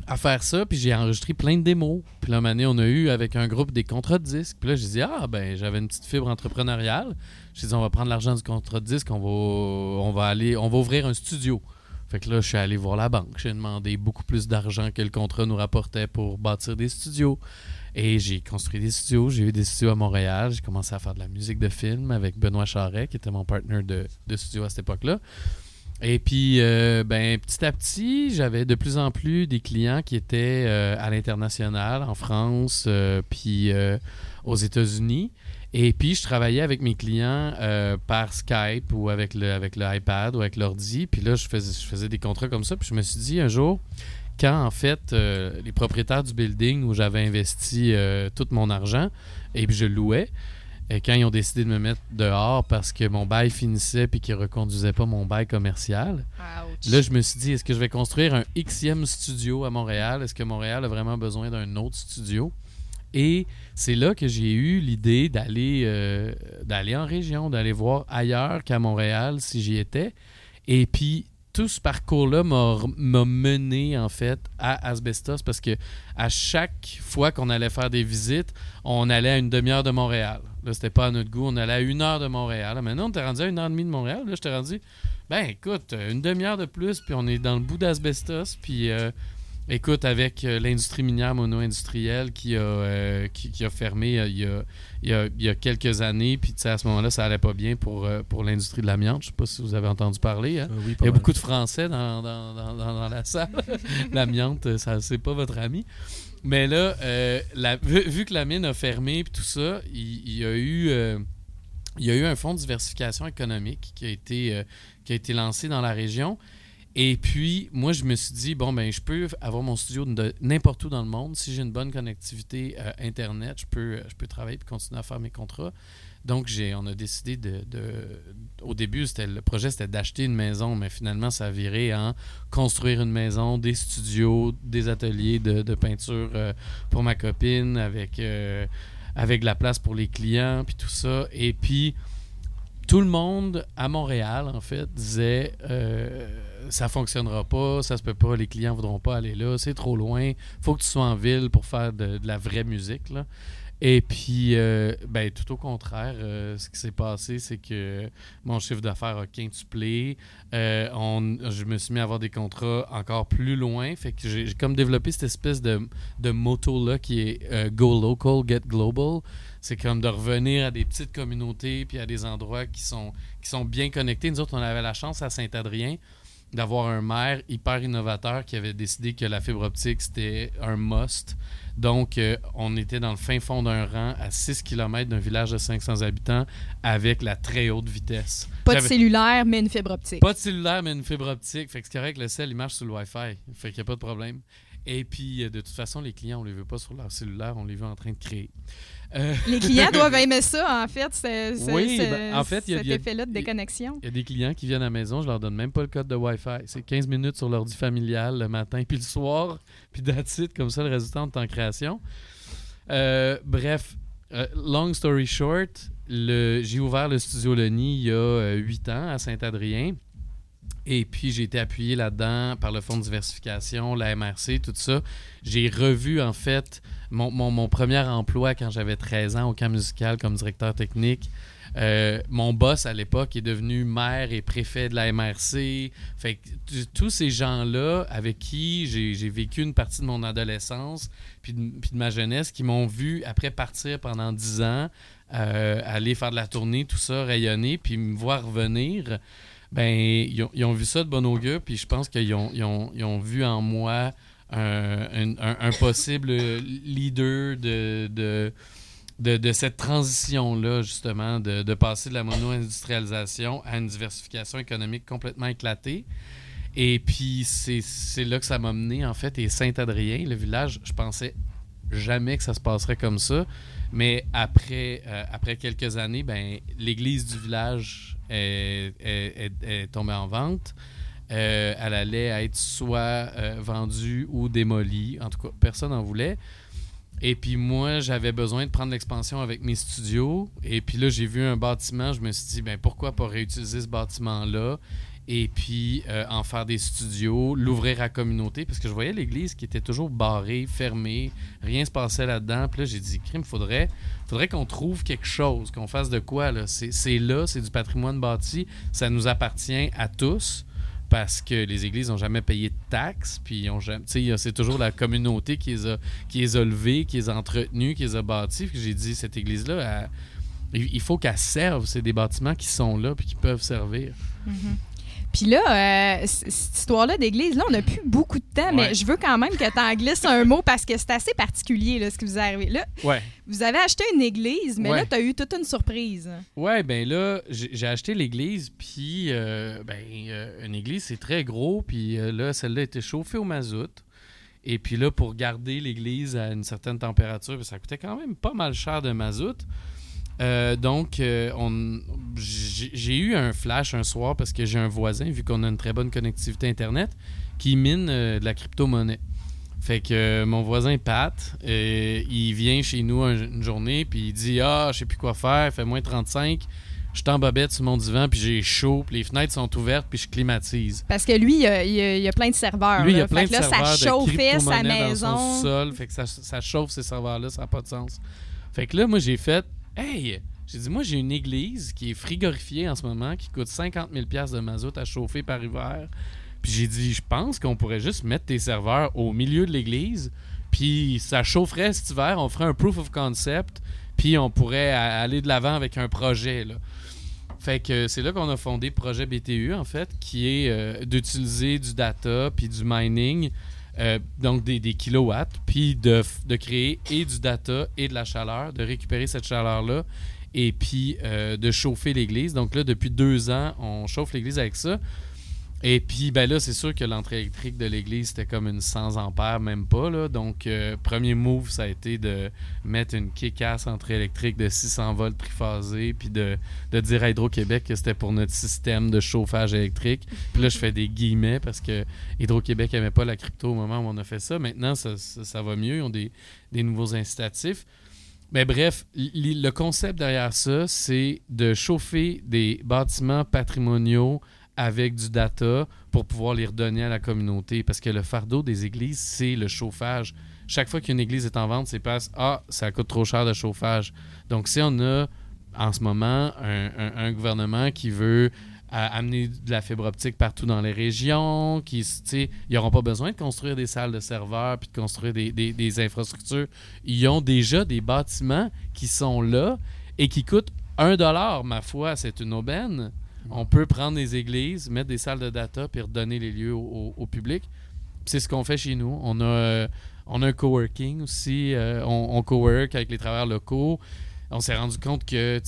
à faire ça, puis j'ai enregistré plein de démos. Puis là, on a eu avec un groupe des contrats de disques. Puis là, j'ai dit, ah, ben, j'avais une petite fibre entrepreneuriale. J'ai dit, on va prendre l'argent du contrat de disque, on va, on va aller, on va ouvrir un studio. Fait que là, je suis allé voir la banque. J'ai demandé beaucoup plus d'argent que le contrat nous rapportait pour bâtir des studios. Et j'ai construit des studios. J'ai eu des studios à Montréal. J'ai commencé à faire de la musique de film avec Benoît Charret, qui était mon partner de, de studio à cette époque-là. Et puis, euh, ben, petit à petit, j'avais de plus en plus des clients qui étaient euh, à l'international, en France, euh, puis aux États-Unis. Et puis, je travaillais avec mes clients par Skype ou avec le, avec le iPad ou avec l'ordi. Puis là, je faisais, je faisais des contrats comme ça. Puis je me suis dit un jour, quand en fait, les propriétaires du building où j'avais investi tout mon argent, et puis je louais, et quand ils ont décidé de me mettre dehors parce que mon bail finissait puis qu'ils reconduisaient pas mon bail commercial, là, je me suis dit, est-ce que je vais construire un Xème studio à Montréal? Est-ce que Montréal a vraiment besoin d'un autre studio? Et c'est là que j'ai eu l'idée d'aller euh, d'aller en région, d'aller voir ailleurs qu'à Montréal si j'y étais. Et puis, tout ce parcours-là m'a mené, en fait, à Asbestos parce que à chaque fois qu'on allait faire des visites, on allait à une demi-heure de Montréal. Là, c'était pas à notre goût. On allait à une heure de Montréal. Là, maintenant, on était rendu à une heure et demie de Montréal. Là, j'étais rendu, ben écoute, une demi-heure de plus, puis on est dans le bout d'Asbestos. Puis, euh, écoute, avec euh, l'industrie minière mono-industrielle qui, a, euh, qui, qui a fermé euh, il, y a, il, y a, il y a quelques années, puis à ce moment-là, ça allait pas bien pour, pour l'industrie de l'amiante. Je sais pas si vous avez entendu parler. hein. Euh, oui, Il y a beaucoup de Français dans, dans, dans, la salle. L'amiante, ça c'est pas votre ami. Mais là, la- vu, vu que la mine a fermé et tout ça, il, il y a eu, il y a eu un fonds de diversification économique qui a été, qui a été lancé dans la région. Et puis, moi, je me suis dit, bon, ben, je peux avoir mon studio de n'importe où dans le monde. Si j'ai une bonne connectivité euh, Internet, je peux, je peux travailler et continuer à faire mes contrats. Donc, on a décidé de. au début, le projet, c'était d'acheter une maison, mais finalement, ça a viré en construire une maison, des studios, des ateliers de, de peinture euh, pour ma copine, avec, euh, avec de la place pour les clients, puis tout ça. Et puis, tout le monde à Montréal, en fait, disait euh, ça fonctionnera pas, ça se peut pas, les clients voudront pas aller là, c'est trop loin, faut que tu sois en ville pour faire de, la vraie musique. Et puis, euh, ben, tout au contraire, euh, ce qui s'est passé, c'est que mon chiffre d'affaires a quintuplé. Euh, on, je me suis mis à avoir des contrats encore plus loin. Fait que j'ai comme développé cette espèce de, de motto-là qui est Go local, get global. C'est comme de revenir à des petites communautés puis à des endroits qui sont, qui sont bien connectés. Nous autres, on avait la chance à Saint-Adrien d'avoir un maire hyper innovateur qui avait décidé que la fibre optique, c'était un must. Donc, euh, on était dans le fin fond d'un rang à 6 km d'un village de 500 habitants avec la très haute vitesse. Pas de cellulaire, mais une fibre optique. pas de cellulaire, mais une fibre optique. Fait que c'est correct, le sel, il marche sur le Wi-Fi. Fait qu'il n'y a pas de problème. Et puis, euh, de toute façon, les clients, on les veut pas sur leur cellulaire, on les veut en train de créer. Euh, Les clients doivent aimer ça, en fait, ce, ce- Oui, ce- ben, en fait, il y a- cet effet-là de déconnexion. Il y a des clients qui viennent à la maison, je leur donne même pas le code de Wi-Fi. C'est 15 minutes sur l'ordi familial le matin, puis le soir, puis that's it, comme ça, le résultat de ton création. Euh, bref, euh, long story short, j'ai ouvert le studio Leni il y a 8 ans à Saint-Adrien. Et puis, j'ai été appuyé là-dedans par le Fonds de diversification, la MRC, tout ça. J'ai revu, en fait, mon, premier emploi quand j'avais 13 ans au camp musical comme directeur technique. Euh, mon boss à l'époque est devenu maire et préfet de la MRC. Fait tous ces gens-là avec qui j'ai vécu une partie de mon adolescence puis de, ma jeunesse qui m'ont vu après partir pendant 10 ans, euh, aller faire de la tournée, tout ça, rayonner, puis me voir revenir, ben ils ont, vu ça de bon augure, puis je pense qu'ils ont, ont vu en moi un, un- possible leader de, de, de, cette transition-là, justement, de, de passer de la mono-industrialisation à une diversification économique complètement éclatée. Et puis, c'est là que ça m'a mené, en fait. Et Saint-Adrien, le village, je pensais jamais que ça se passerait comme ça. Mais après, euh, après quelques années, ben, l'église du village est- est- est tombée en vente. Euh, elle allait être soit euh, vendue ou démolie. En tout cas, personne n'en voulait. Et puis moi, j'avais besoin de prendre l'expansion avec mes studios. Et puis là, j'ai vu un bâtiment. Je me suis dit, ben pourquoi pas réutiliser ce bâtiment-là et puis euh, en faire des studios, l'ouvrir à la communauté, parce que je voyais l'église qui était toujours barrée, fermée, rien se passait là-dedans. Puis là, j'ai dit, crime, faudrait, faudrait qu'on trouve quelque chose, qu'on fasse de quoi. là. C'est c'est là, c'est du patrimoine bâti, ça nous appartient à tous. Parce que les églises n'ont jamais payé de taxes, puis c'est toujours la communauté qui les a, qui les a levés, qui les a entretenus, qui les a bâtis. J'ai dit, cette église-là, il faut qu'elle serve. C'est des bâtiments qui sont là puis qui peuvent servir. Puis là, euh, cette histoire-là d'église, là, on n'a plus beaucoup de temps, mais je veux quand même que tu en glisses un mot parce que c'est assez particulier, là, ce qui vous est arrivé. Là, Ouais. vous avez acheté une église, mais Ouais. là, tu as eu toute une surprise. Ouais, ben là, j'ai acheté l'église, puis euh, ben, euh, une église, c'est très gros, puis euh, là, celle-là était chauffée au mazout. Et puis là, pour garder l'église à une certaine température, ça coûtait quand même pas mal cher de mazout. Euh, donc, euh, on- j'ai eu un flash un soir parce que j'ai un voisin, vu qu'on a une très bonne connectivité Internet, qui mine euh, de la crypto-monnaie. Fait que mon voisin Pat, il vient chez nous un- une journée, puis il dit Ah, je sais plus quoi faire, il fait moins 35, je suis en bobette sur mon divan, puis j'ai chaud, puis les fenêtres sont ouvertes, puis je climatise. Parce que lui, il y a, il y plein de serveurs. Lui, il y a plein Fait de là, serveurs ça de chauffait sa crypto-monnaie dans son maison. sol, fait que ça, ça chauffe ces serveurs-là, ça n'a pas de sens. Fait que là, moi, j'ai fait Hey, j'ai dit, moi, j'ai une église qui est frigorifiée en ce moment, qui coûte 50 000 de mazout à chauffer par hiver. Puis j'ai dit, je pense qu'on pourrait juste mettre tes serveurs au milieu de l'église, puis ça chaufferait cet hiver, on ferait un proof of concept, puis on pourrait aller de l'avant avec un projet. Fait que c'est là qu'on a fondé Projet BTU, en fait, qui est euh, d'utiliser du data puis du mining, euh, donc des, kilowatts, puis de créer et du data et de la chaleur, de récupérer cette chaleur-là, et puis euh, de chauffer l'église. Donc là, depuis deux ans, on chauffe l'église avec ça. Et puis, ben là, c'est sûr que l'entrée électrique de l'église, c'était comme une 100 ampères, même pas. Donc, euh, premier move, ça a été de mettre une kick-ass entrée électrique de 600 volts triphasée, puis de, dire à Hydro-Québec que c'était pour notre système de chauffage électrique. Puis là, je fais des guillemets parce que Hydro-Québec n'aimait pas la crypto au moment où on a fait ça. Maintenant, ça, va mieux. Ils ont des, nouveaux incitatifs. Mais bref, le concept derrière ça, c'est de chauffer des bâtiments patrimoniaux avec du data pour pouvoir les redonner à la communauté. Parce que le fardeau des églises, c'est le chauffage. chaque fois qu'une église est en vente, c'est parce ah, ça coûte trop cher de chauffage. Donc, si on a en ce moment un, gouvernement qui veut euh, amener de la fibre optique partout dans les régions, qui, ils n'auront pas besoin de construire des salles de serveurs puis de construire des, des- des infrastructures. Ils ont déjà des bâtiments qui sont là et qui coûtent un dollar, ma foi, c'est une aubaine. On peut prendre des églises, mettre des salles de data puis redonner les lieux au, public. C'est ce qu'on fait chez nous. On a, euh, un coworking aussi. euh, on, on cowork avec les travailleurs locaux. On s'est rendu compte que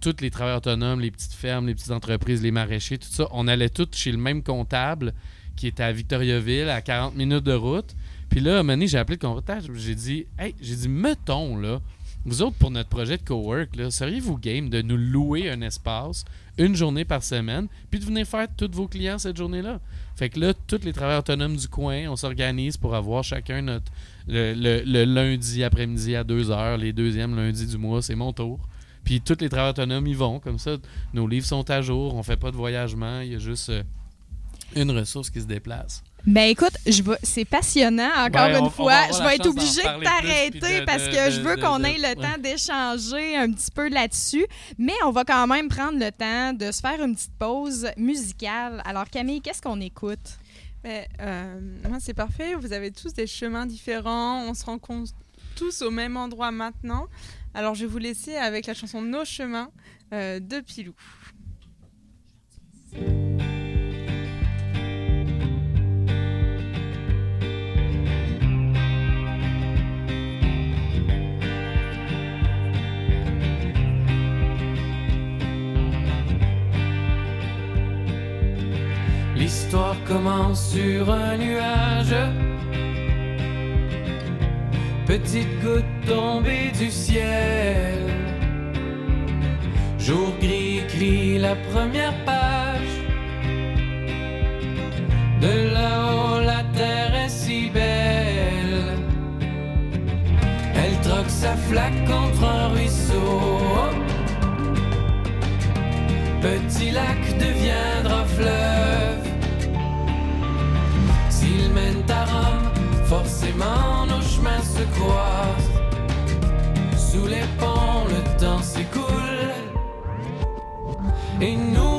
tous les travailleurs autonomes, les petites fermes, les petites entreprises, les maraîchers, tout ça, on allait tous chez le même comptable qui était à Victoriaville, à 40 minutes de route. Puis là, à un moment donné, j'ai appelé le comptable. J'ai dit, hey, j'ai dit, mettons, là, vous autres, pour notre projet de cowork, seriez-vous game de nous louer un espace une journée par semaine, puis de venir faire tous vos clients cette journée-là? Fait que là, tous les travailleurs autonomes du coin, on s'organise pour avoir chacun notre. Le, le- lundi après-midi à 2 heures, les deuxièmes lundis du mois, c'est mon tour. Puis tous les travailleurs autonomes y vont. Comme ça, nos livres sont à jour, on fait pas de voyagement, il y a juste euh, une ressource qui se déplace. Ben écoute, je vais- c'est passionnant encore Ouais, on- une on fois. je vais être obligée de t'arrêter de- parce de- que je veux qu'on de- ait le ouais. temps d'échanger un petit peu là-dessus. Mais on va quand même prendre le temps de se faire une petite pause musicale. Alors Camille, qu'est-ce qu'on écoute? Mais, euh, moi, c'est parfait. Vous avez tous des chemins différents. On se rencontre tous au même endroit maintenant. Alors, je vais vous laisser avec la chanson Nos chemins euh, de Pilou. L'histoire commence sur un nuage. Petite goutte tombée du ciel. Jour gris écrit la première page. De là-haut, la terre est si belle. Elle troque sa flaque contre un ruisseau. Petit lac deviendra fleuve. Nos chemins se croisent. Sous les ponts, le temps s'écoule et nous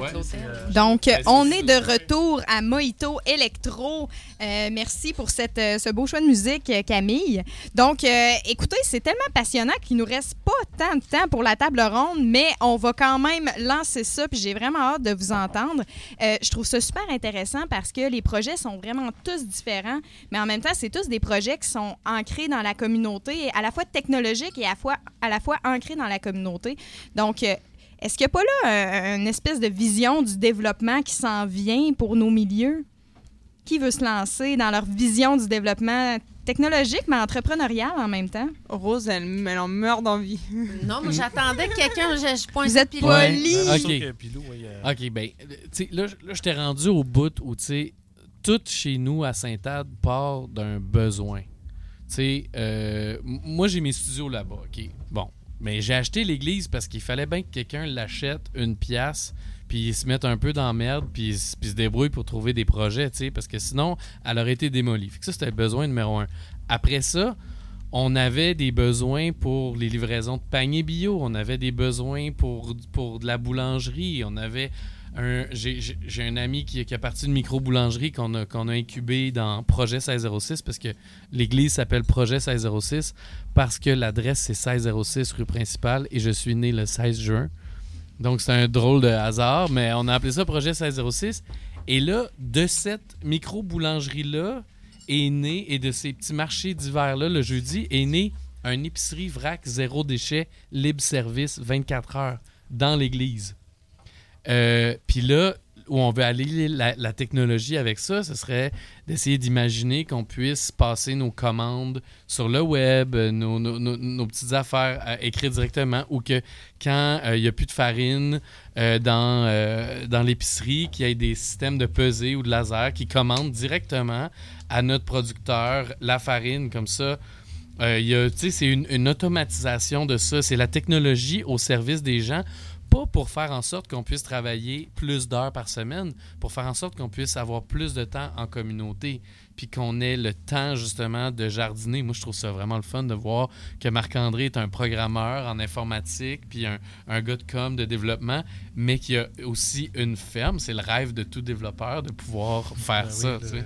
Ouais, euh, Donc, on est de retour à Mojito Electro. Euh, merci pour cette, euh, ce beau choix de musique, Camille. Donc, euh, écoutez, c'est tellement passionnant qu'il nous reste pas tant de temps pour la table ronde, mais on va quand même lancer ça, puis j'ai vraiment hâte de vous entendre. Euh, je trouve ça super intéressant parce que les projets sont vraiment tous différents, mais en même temps, c'est tous des projets qui sont ancrés dans la communauté, à la fois technologiques et à la fois, à la fois ancrés dans la communauté. Donc, euh, est-ce qu'il n'y a pas là une espèce de vision du développement qui s'en vient pour nos milieux? Qui veut se lancer dans leur vision du développement technologique, mais entrepreneurial en même temps? Rose, elle, elle en meurt d'envie. Non, moi, j'attendais que quelqu'un. Je, je pointe Vous êtes. Ouais. poli! Ok. Pilou, ouais, euh, OK, ben, tu sais, là, là je t'ai rendu au bout où, tu sais, tout chez nous à Sainte-Ade part d'un besoin. Tu sais, euh, moi, j'ai mes studios là-bas, OK. Bon. Mais j'ai acheté l'église parce qu'il fallait bien que quelqu'un l'achète une pièce, puis il se mette un peu dans la merde, puis puis se débrouille pour trouver des projets, tu sais, parce que sinon, elle aurait été démolie. Fait que ça, c'était le besoin numéro un. Après ça, on avait des besoins pour les livraisons de paniers bio, on avait des besoins pour, pour de la boulangerie, on avait j'ai, un ami qui, a parti de micro-boulangerie qu'on a, qu'on a incubé dans Projet 1606 parce que l'église s'appelle Projet 1606 parce que l'adresse c'est 1606 rue principale et je suis né le 16 juin. Donc c'est un drôle de hasard, mais on a appelé ça Projet 1606. Et là, de cette micro-boulangerie-là est né, et de ces petits marchés d'hiver-là, le jeudi, est né un épicerie vrac zéro déchet, libre service 24 heures dans l'église. Euh, Puis là, où on veut aller la, technologie avec ça, ce serait d'essayer d'imaginer qu'on puisse passer nos commandes sur le web, euh, nos, petites affaires à écrire directement, ou que quand euh, il n'y a plus de farine euh, dans, euh, dans l'épicerie, qu'il y ait des systèmes de pesée ou de laser qui commandent directement à notre producteur la farine, comme ça. Euh, c'est une automatisation de ça. C'est la technologie au service des gens, pas pour faire en sorte qu'on puisse travailler plus d'heures par semaine, pour faire en sorte qu'on puisse avoir plus de temps en communauté, puis qu'on ait le temps justement de jardiner. Moi, je trouve ça vraiment le fun de voir que Marc-André est un programmeur en informatique, puis un, un gars de com, de développement, mais qui a aussi une ferme. C'est le rêve de tout développeur de pouvoir faire ben oui, ça. le- tu sais.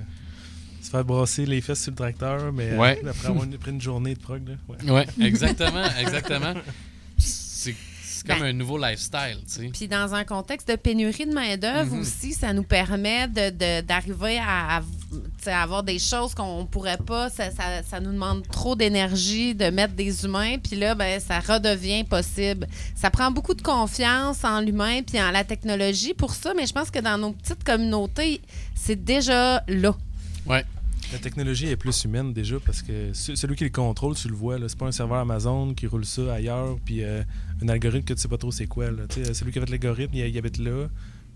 Se faire brasser les fesses sur le tracteur, mais Ouais. après avoir une, journée de prog. Là, ouais. Ouais, exactement, exactement. C'est comme Ben, un nouveau lifestyle, tu sais. Puis dans un contexte de pénurie de main-d'œuvre Mhm. aussi, ça nous permet de- de- d'arriver à, avoir des choses qu'on pourrait pas. Ça, ça- ça nous demande trop d'énergie de mettre des humains. Puis là, ben, ça redevient possible. Ça prend beaucoup de confiance en l'humain puis en la technologie pour ça, mais je pense que dans nos petites communautés, c'est déjà là. La technologie est plus humaine déjà parce que ce- celui qui le contrôle, tu le vois, c'est pas un serveur Amazon qui roule ça ailleurs, puis euh, un algorithme que tu sais pas trop c'est quoi. Là. Sais, Celui qui a fait l'algorithme, il, il habite là.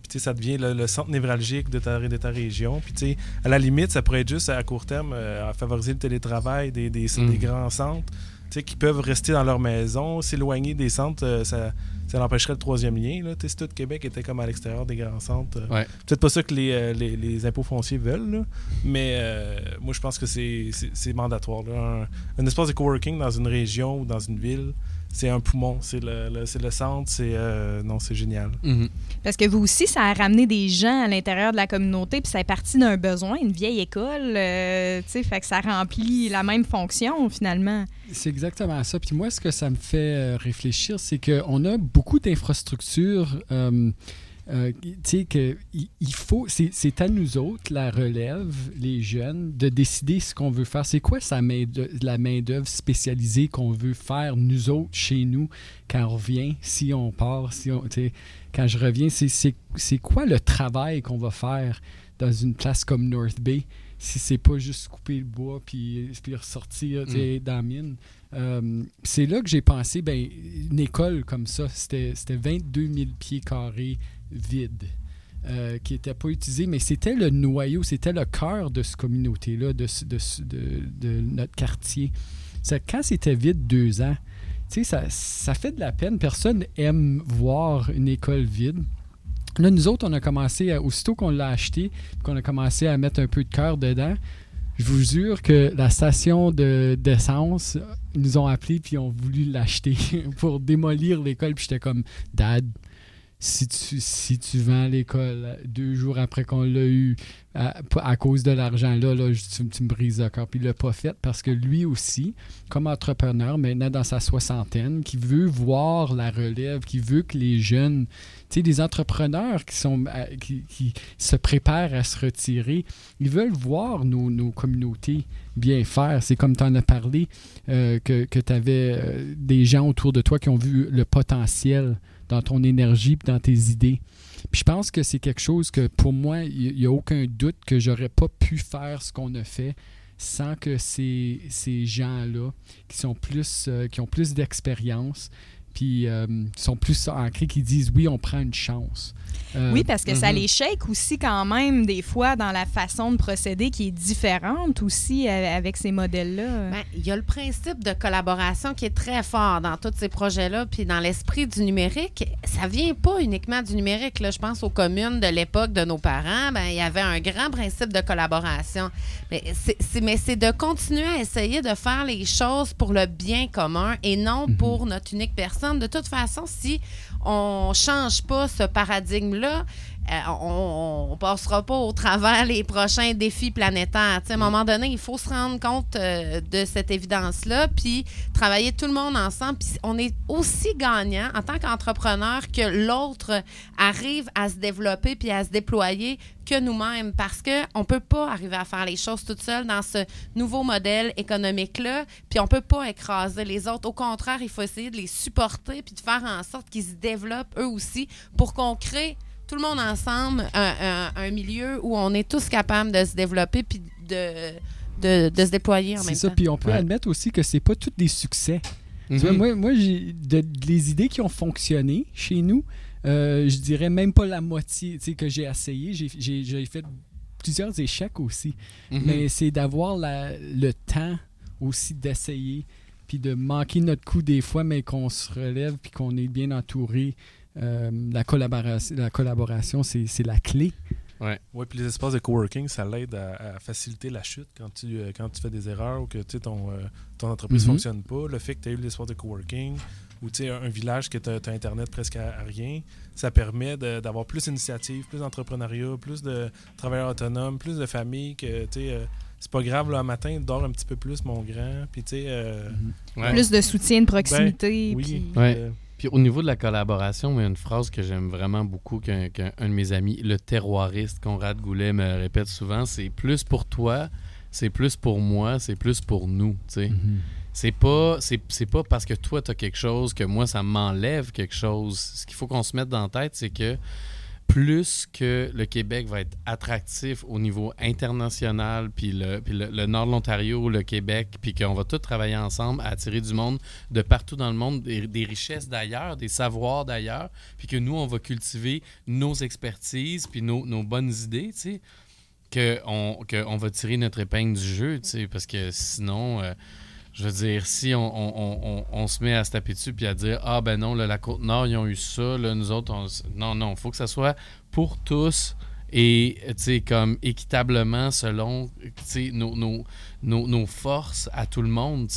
Puis ça devient le, le centre névralgique de ta, de ta région. Puis à la limite, ça pourrait être juste à court terme euh, à favoriser le télétravail des, des, Mm. des grands centres qui peuvent rester dans leur maison, s'éloigner des centres, euh, ça, ça empêcherait le troisième lien. Là. Si tout Québec était comme à l'extérieur des grands centres, euh, Ouais. peut-être pas ça que les, euh, les, les impôts fonciers veulent, là, mais euh, moi je pense que c'est mandatoire. Là. Un, un espace de coworking dans une région ou dans une ville, c'est un poumon, c'est le, le- c'est le centre, c'est euh, non, c'est génial. Mhm. Parce que vous aussi, ça a ramené des gens à l'intérieur de la communauté, puis ça est parti d'un besoin, une vieille école, euh, tu sais, fait que ça remplit la même fonction finalement. C'est exactement ça. Puis moi, ce que ça me fait euh, réfléchir, c'est qu'on a beaucoup d'infrastructures. euh, euh, tu sais, que il il faut, c'est à nous autres, la relève, les jeunes, de décider ce qu'on veut faire. C'est quoi sa main de, la main-d'œuvre spécialisée qu'on veut faire, nous autres, chez nous, quand on revient, si on part, si on, quand je reviens, c'est- quoi le travail qu'on va faire dans une place comme North Bay si c'est pas juste couper le bois puis, puis ressortir sais, dans la mine? Euh, c'est là que j'ai pensé, ben, une école comme ça, c'était c'était 22 000 pieds carrés vides. euh, qui n'étaient pas utilisés, mais c'était le noyau, c'était le cœur de cette communauté-là, de, de, de- de notre quartier. Quand c'était vide deux ans, ça, ça fait de la peine. Personne aime voir une école vide. Là, nous autres, on a commencé, à- aussitôt qu'on l'a acheté, qu'on a commencé à mettre un peu de cœur dedans, je vous jure que la station de- d'essence ils nous ont appelés puis ont voulu l'acheter pour démolir l'école. Puis j'étais comme, Dad, si tu, si tu vends l'école euh, deux jours après qu'on l'a eu à, à cause de l'argent, là, là tu, tu me brises le corps. Puis il l'a pas fait parce que lui aussi, comme entrepreneur, maintenant dans sa soixantaine, qui veut voir la relève, qui veut que les jeunes, tu sais, des entrepreneurs qui, sont, euh, qui, qui se préparent à se retirer, ils veulent voir nos, nos communautés bien faire. C'est comme tu en as parlé, euh, que, que tu avais des gens autour de toi qui ont vu le potentiel dans ton énergie et dans tes idées. Puis je pense que c'est quelque chose que pour moi, il n'y a aucun doute que j'aurais pas pu faire ce qu'on a fait sans que ces, gens-là qui sont plus euh, qui ont plus d'expérience puis euh, qui sont plus ancrés qui disent oui on prend une chance Euh, Oui, parce que ça mhm. les shake aussi quand même des fois dans la façon de procéder qui est différente aussi euh, avec ces modèles-là. Ben, il y a le principe de collaboration qui est très fort dans tous ces projets-là, puis dans l'esprit du numérique. Ça vient pas uniquement du numérique. Là. Je pense aux communes de l'époque de nos parents. Ben, il y avait un grand principe de collaboration. Mais c'est, de continuer à essayer de faire les choses pour le bien commun et non pour notre unique personne. De toute façon, si on change pas ce paradigme-là, euh, on, on passera pas au travers les prochains défis planétaires. À un moment donné, il faut se rendre compte euh, de cette évidence-là, puis travailler tout le monde ensemble. Puis on est aussi gagnant en tant qu'entrepreneur que l'autre arrive à se développer puis à se déployer que nous-mêmes, parce que on peut pas arriver à faire les choses toute seule dans ce nouveau modèle économique-là, puis on peut pas écraser les autres. Au contraire, il faut essayer de les supporter puis de faire en sorte qu'ils se développent eux aussi pour qu'on crée tout le monde ensemble un, un- un milieu où on est tous capables de se développer puis de, de, de se déployer en c'est même ça temps. puis on peut Ouais. admettre aussi que c'est pas tous des succès Tu vois, Mhm. moi, moi j'ai de- les idées qui ont fonctionné chez nous, euh, je dirais même pas la moitié que j'ai essayé. J'ai- fait plusieurs échecs aussi. Mhm. Mais c'est d'avoir la- le temps aussi d'essayer, puis de manquer notre coup des fois, mais qu'on se relève, puis qu'on est bien entouré. Euh, la collaboration, la collaboration c'est c'est la clé. Oui, puis les espaces de coworking, ça l'aide à, à faciliter la chute quand tu, euh, quand tu fais des erreurs ou que ton, euh, ton entreprise ne Mhm. fonctionne pas. Le fait que tu aies eu l'espace de coworking ou tu sais, un village que tu as, Internet presque à, à rien, ça permet de- d'avoir plus d'initiatives, plus d'entrepreneuriat, plus de travailleurs autonomes, plus de familles que tu sais, euh, c'est pas grave, un matin, dors un petit peu plus, mon grand. Puis tu sais, euh, Ouais. Plus de soutien de proximité. oui. puis- Ouais. Puis au niveau de la collaboration, il y a une phrase que j'aime vraiment beaucoup qu'un qu'un- un de mes amis, le terroiriste Conrad Goulet, me répète souvent, c'est plus pour toi, c'est plus pour moi, c'est plus pour nous. sais. C'est pas c'est c'est pas parce que toi tu as quelque chose que moi ça m'enlève quelque chose. Ce qu'il faut qu'on se mette dans la tête, c'est que plus que le Québec va être attractif au niveau international, puis le, le, nord de l'Ontario, le Québec, puis qu'on va tous travailler ensemble à attirer du monde de partout dans le monde, des, des richesses d'ailleurs, des savoirs d'ailleurs, puis que nous, on va cultiver nos expertises, puis nos, nos bonnes idées, tu sais, qu'on que on va tirer notre épingle du jeu, tu sais, parce que sinon... euh, je veux dire, si on, se met à se taper dessus puis à dire Ah ben non, là, la Côte-Nord, ils ont eu ça, là, nous autres, non, non, il faut que ça soit pour tous et, comme équitablement selon, nos, nos, nos, nos forces à tout le monde.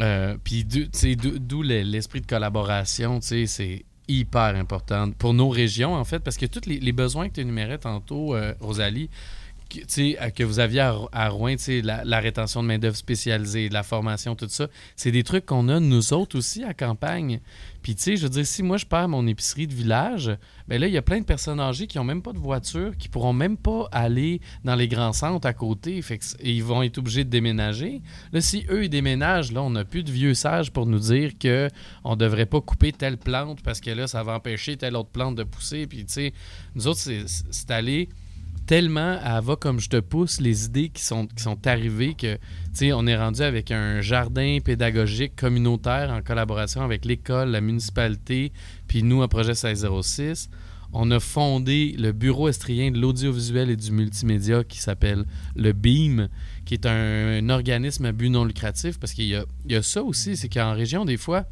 Euh, puis, d'où- l'esprit de collaboration, c'est hyper important pour nos régions, en fait, parce que tous les, les besoins que tu énumérais tantôt, euh, Rosalie, que, vous aviez à, Rouen, la, rétention de main-d'œuvre spécialisée, la formation, tout ça, c'est des trucs qu'on a nous autres aussi à campagne. Puis, tu sais, je veux dire, si moi je perds mon épicerie de village, ben là, il y a plein de personnes âgées qui n'ont même pas de voiture, qui pourront même pas aller dans les grands centres à côté. C- ils vont être obligés de déménager. Là, si eux, ils déménagent, là, on n'a plus de vieux sages pour nous dire que on devrait pas couper telle plante parce que là, ça va empêcher telle autre plante de pousser. Puis, tu sais, nous autres, c'est aller tellement à va comme je te pousse les idées qui sont, qui sont arrivées que, tu sais, on est rendu avec un jardin pédagogique communautaire en collaboration avec l'école, la municipalité, puis nous, à Projet 1606. On a fondé le Bureau estrien de l'audiovisuel et du multimédia qui s'appelle le BEAM, qui est un, organisme à but non lucratif, parce qu'il y y a ça aussi, c'est qu'en région, des fois,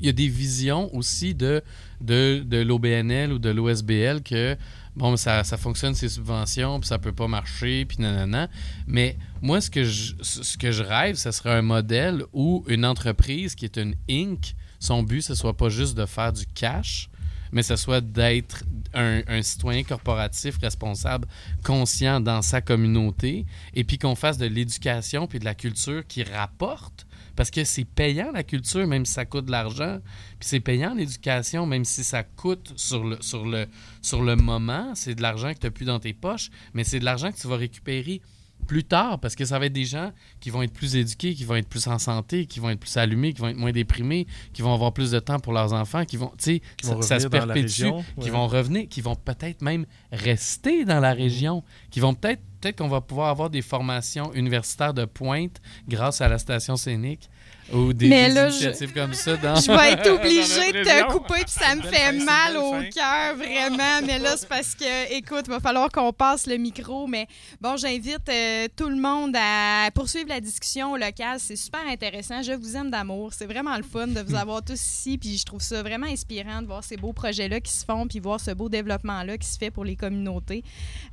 il y a des visions aussi de, de, de l'OBNL ou de l'OSBL que bon, ça, ça fonctionne ces subventions, puis ça peut pas marcher, puis nanana. Mais moi, ce que je, ce que je rêve, ce serait un modèle où une entreprise qui est une Inc., son but, ce soit pas juste de faire du cash, mais ce soit d'être un, un citoyen corporatif responsable, conscient dans sa communauté, et puis qu'on fasse de l'éducation puis de la culture qui rapporte. Parce que c'est payant la culture, même si ça coûte de l'argent. Puis c'est payant l'éducation, même si ça coûte sur le, sur le, sur le moment. C'est de l'argent que tu n'as plus dans tes poches, mais c'est de l'argent que tu vas récupérer plus tard, parce que ça va être des gens qui vont être plus éduqués, qui vont être plus en santé, qui vont être plus allumés, qui vont être moins déprimés, qui vont avoir plus de temps pour leurs enfants, qui vont, tu sais, ça, ça se perpétue, région, qui vont revenir, qui vont peut-être même rester dans la région, qui vont peut-être, peut-être qu'on va pouvoir avoir des formations universitaires de pointe grâce à la station scénique ou des, Mais des là, je- comme ça dans Je vais être obligée de te couper, puis ça me fait fin, mal au cœur, vraiment. Mais là, c'est parce que, écoute, il va falloir qu'on passe le micro. Mais bon, j'invite euh, tout le monde à poursuivre la discussion au local. C'est super intéressant. Je vous aime d'amour. C'est vraiment le fun de vous avoir tous ici. Puis je trouve ça vraiment inspirant de voir ces beaux projets-là qui se font, puis voir ce beau développement-là qui se fait pour les communautés.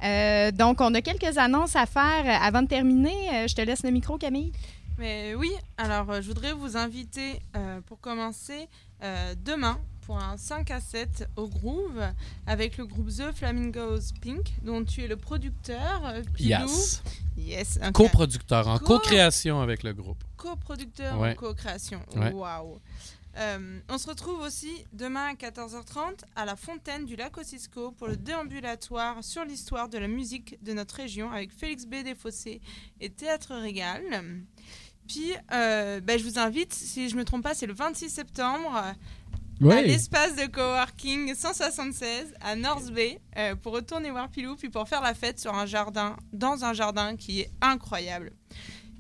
Euh, donc, on a quelques annonces à faire euh, avant de terminer. Je te laisse le micro, Camille. Mais oui, alors euh, je voudrais vous inviter euh, pour commencer euh, demain pour un 5 à 7 au Groove avec le groupe The Flamingos Pink dont tu es le producteur. Pilou. Yes. Yes. un Co-producteur, en Co- co-création avec le groupe. coproducteur Ouais. en co-création. Ouais. Waouh. On se retrouve aussi demain à 14h30 à la fontaine du lac Ossisco pour le déambulatoire sur l'histoire de la musique de notre région avec Félix B. Desfossés et Théâtre Régal. Puis, euh, ben, je vous invite, si je ne me trompe pas, c'est le 26 septembre à Ouais. l'espace de coworking 176 à North Bay euh, pour retourner voir Pilou, puis pour faire la fête sur un jardin, dans un jardin qui est incroyable.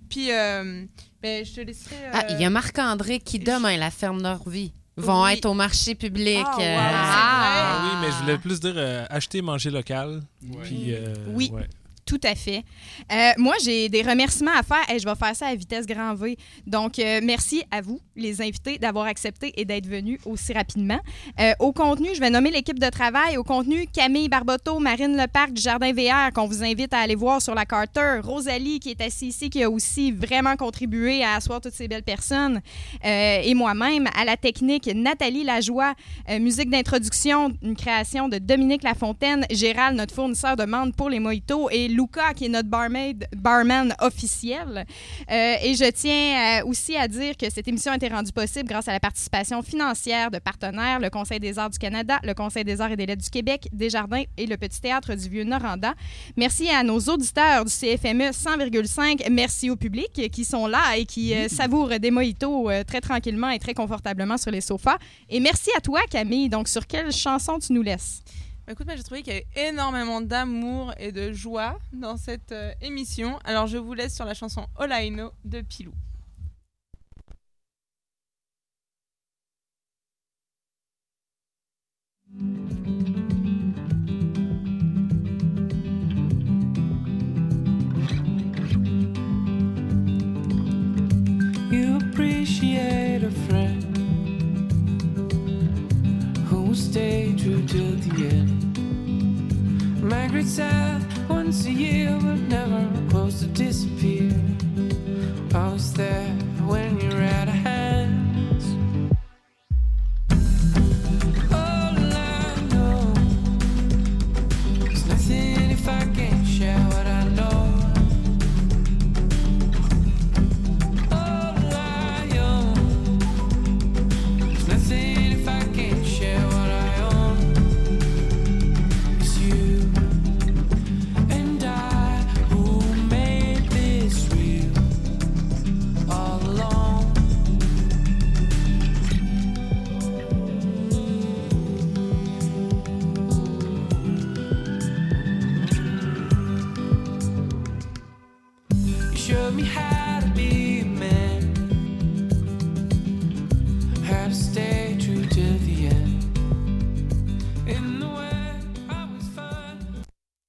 Puis, euh, ben, je te laisserai. Ah, il y a euh, Marc-André qui, demain, la ferme Norvie, vont Oui. être au marché public. Ah, wow, euh, Ah. Ah oui, mais je voulais plus dire euh, acheter, manger local. Puis, euh, Oui. ouais. Tout à fait. Euh, moi, j'ai des remerciements à faire et je vais faire ça à vitesse grand V. Donc, euh, merci à vous, les invités, d'avoir accepté et d'être venus aussi rapidement. Euh, au contenu, je vais nommer l'équipe de travail. Au contenu, Camille Barboteau, Marine Leparc du Jardin VR, qu'on vous invite à aller voir sur la Carter. Rosalie, qui est assise ici, qui a aussi vraiment contribué à asseoir toutes ces belles personnes. Et moi-même, à la technique, Nathalie Lajoie, musique d'introduction, une création de Dominique Lafontaine, Gérald, notre fournisseur de menthe pour les mojitos, et Luca, qui est notre barmaid, barman officiel. Euh, et je tiens euh, aussi à dire que cette émission a été rendue possible grâce à la participation financière de partenaires, le Conseil des arts du Canada, le Conseil des arts et des lettres du Québec, Desjardins et le Petit Théâtre du Vieux-Noranda. Merci à nos auditeurs du CFME 100,5. Merci au public qui sont là et qui euh, savourent des mojitos euh, très tranquillement et très confortablement sur les sofas. Et merci à toi, Camille. Donc, sur quelle chanson tu nous laisses? Écoute, moi, j'ai trouvé qu'il y avait énormément d'amour et de joie dans cette euh, émission. Alors, je vous laisse sur la chanson All I Know de Pilou. Will stay true till the end. Margaret said once a year, but never close to disappear. I was there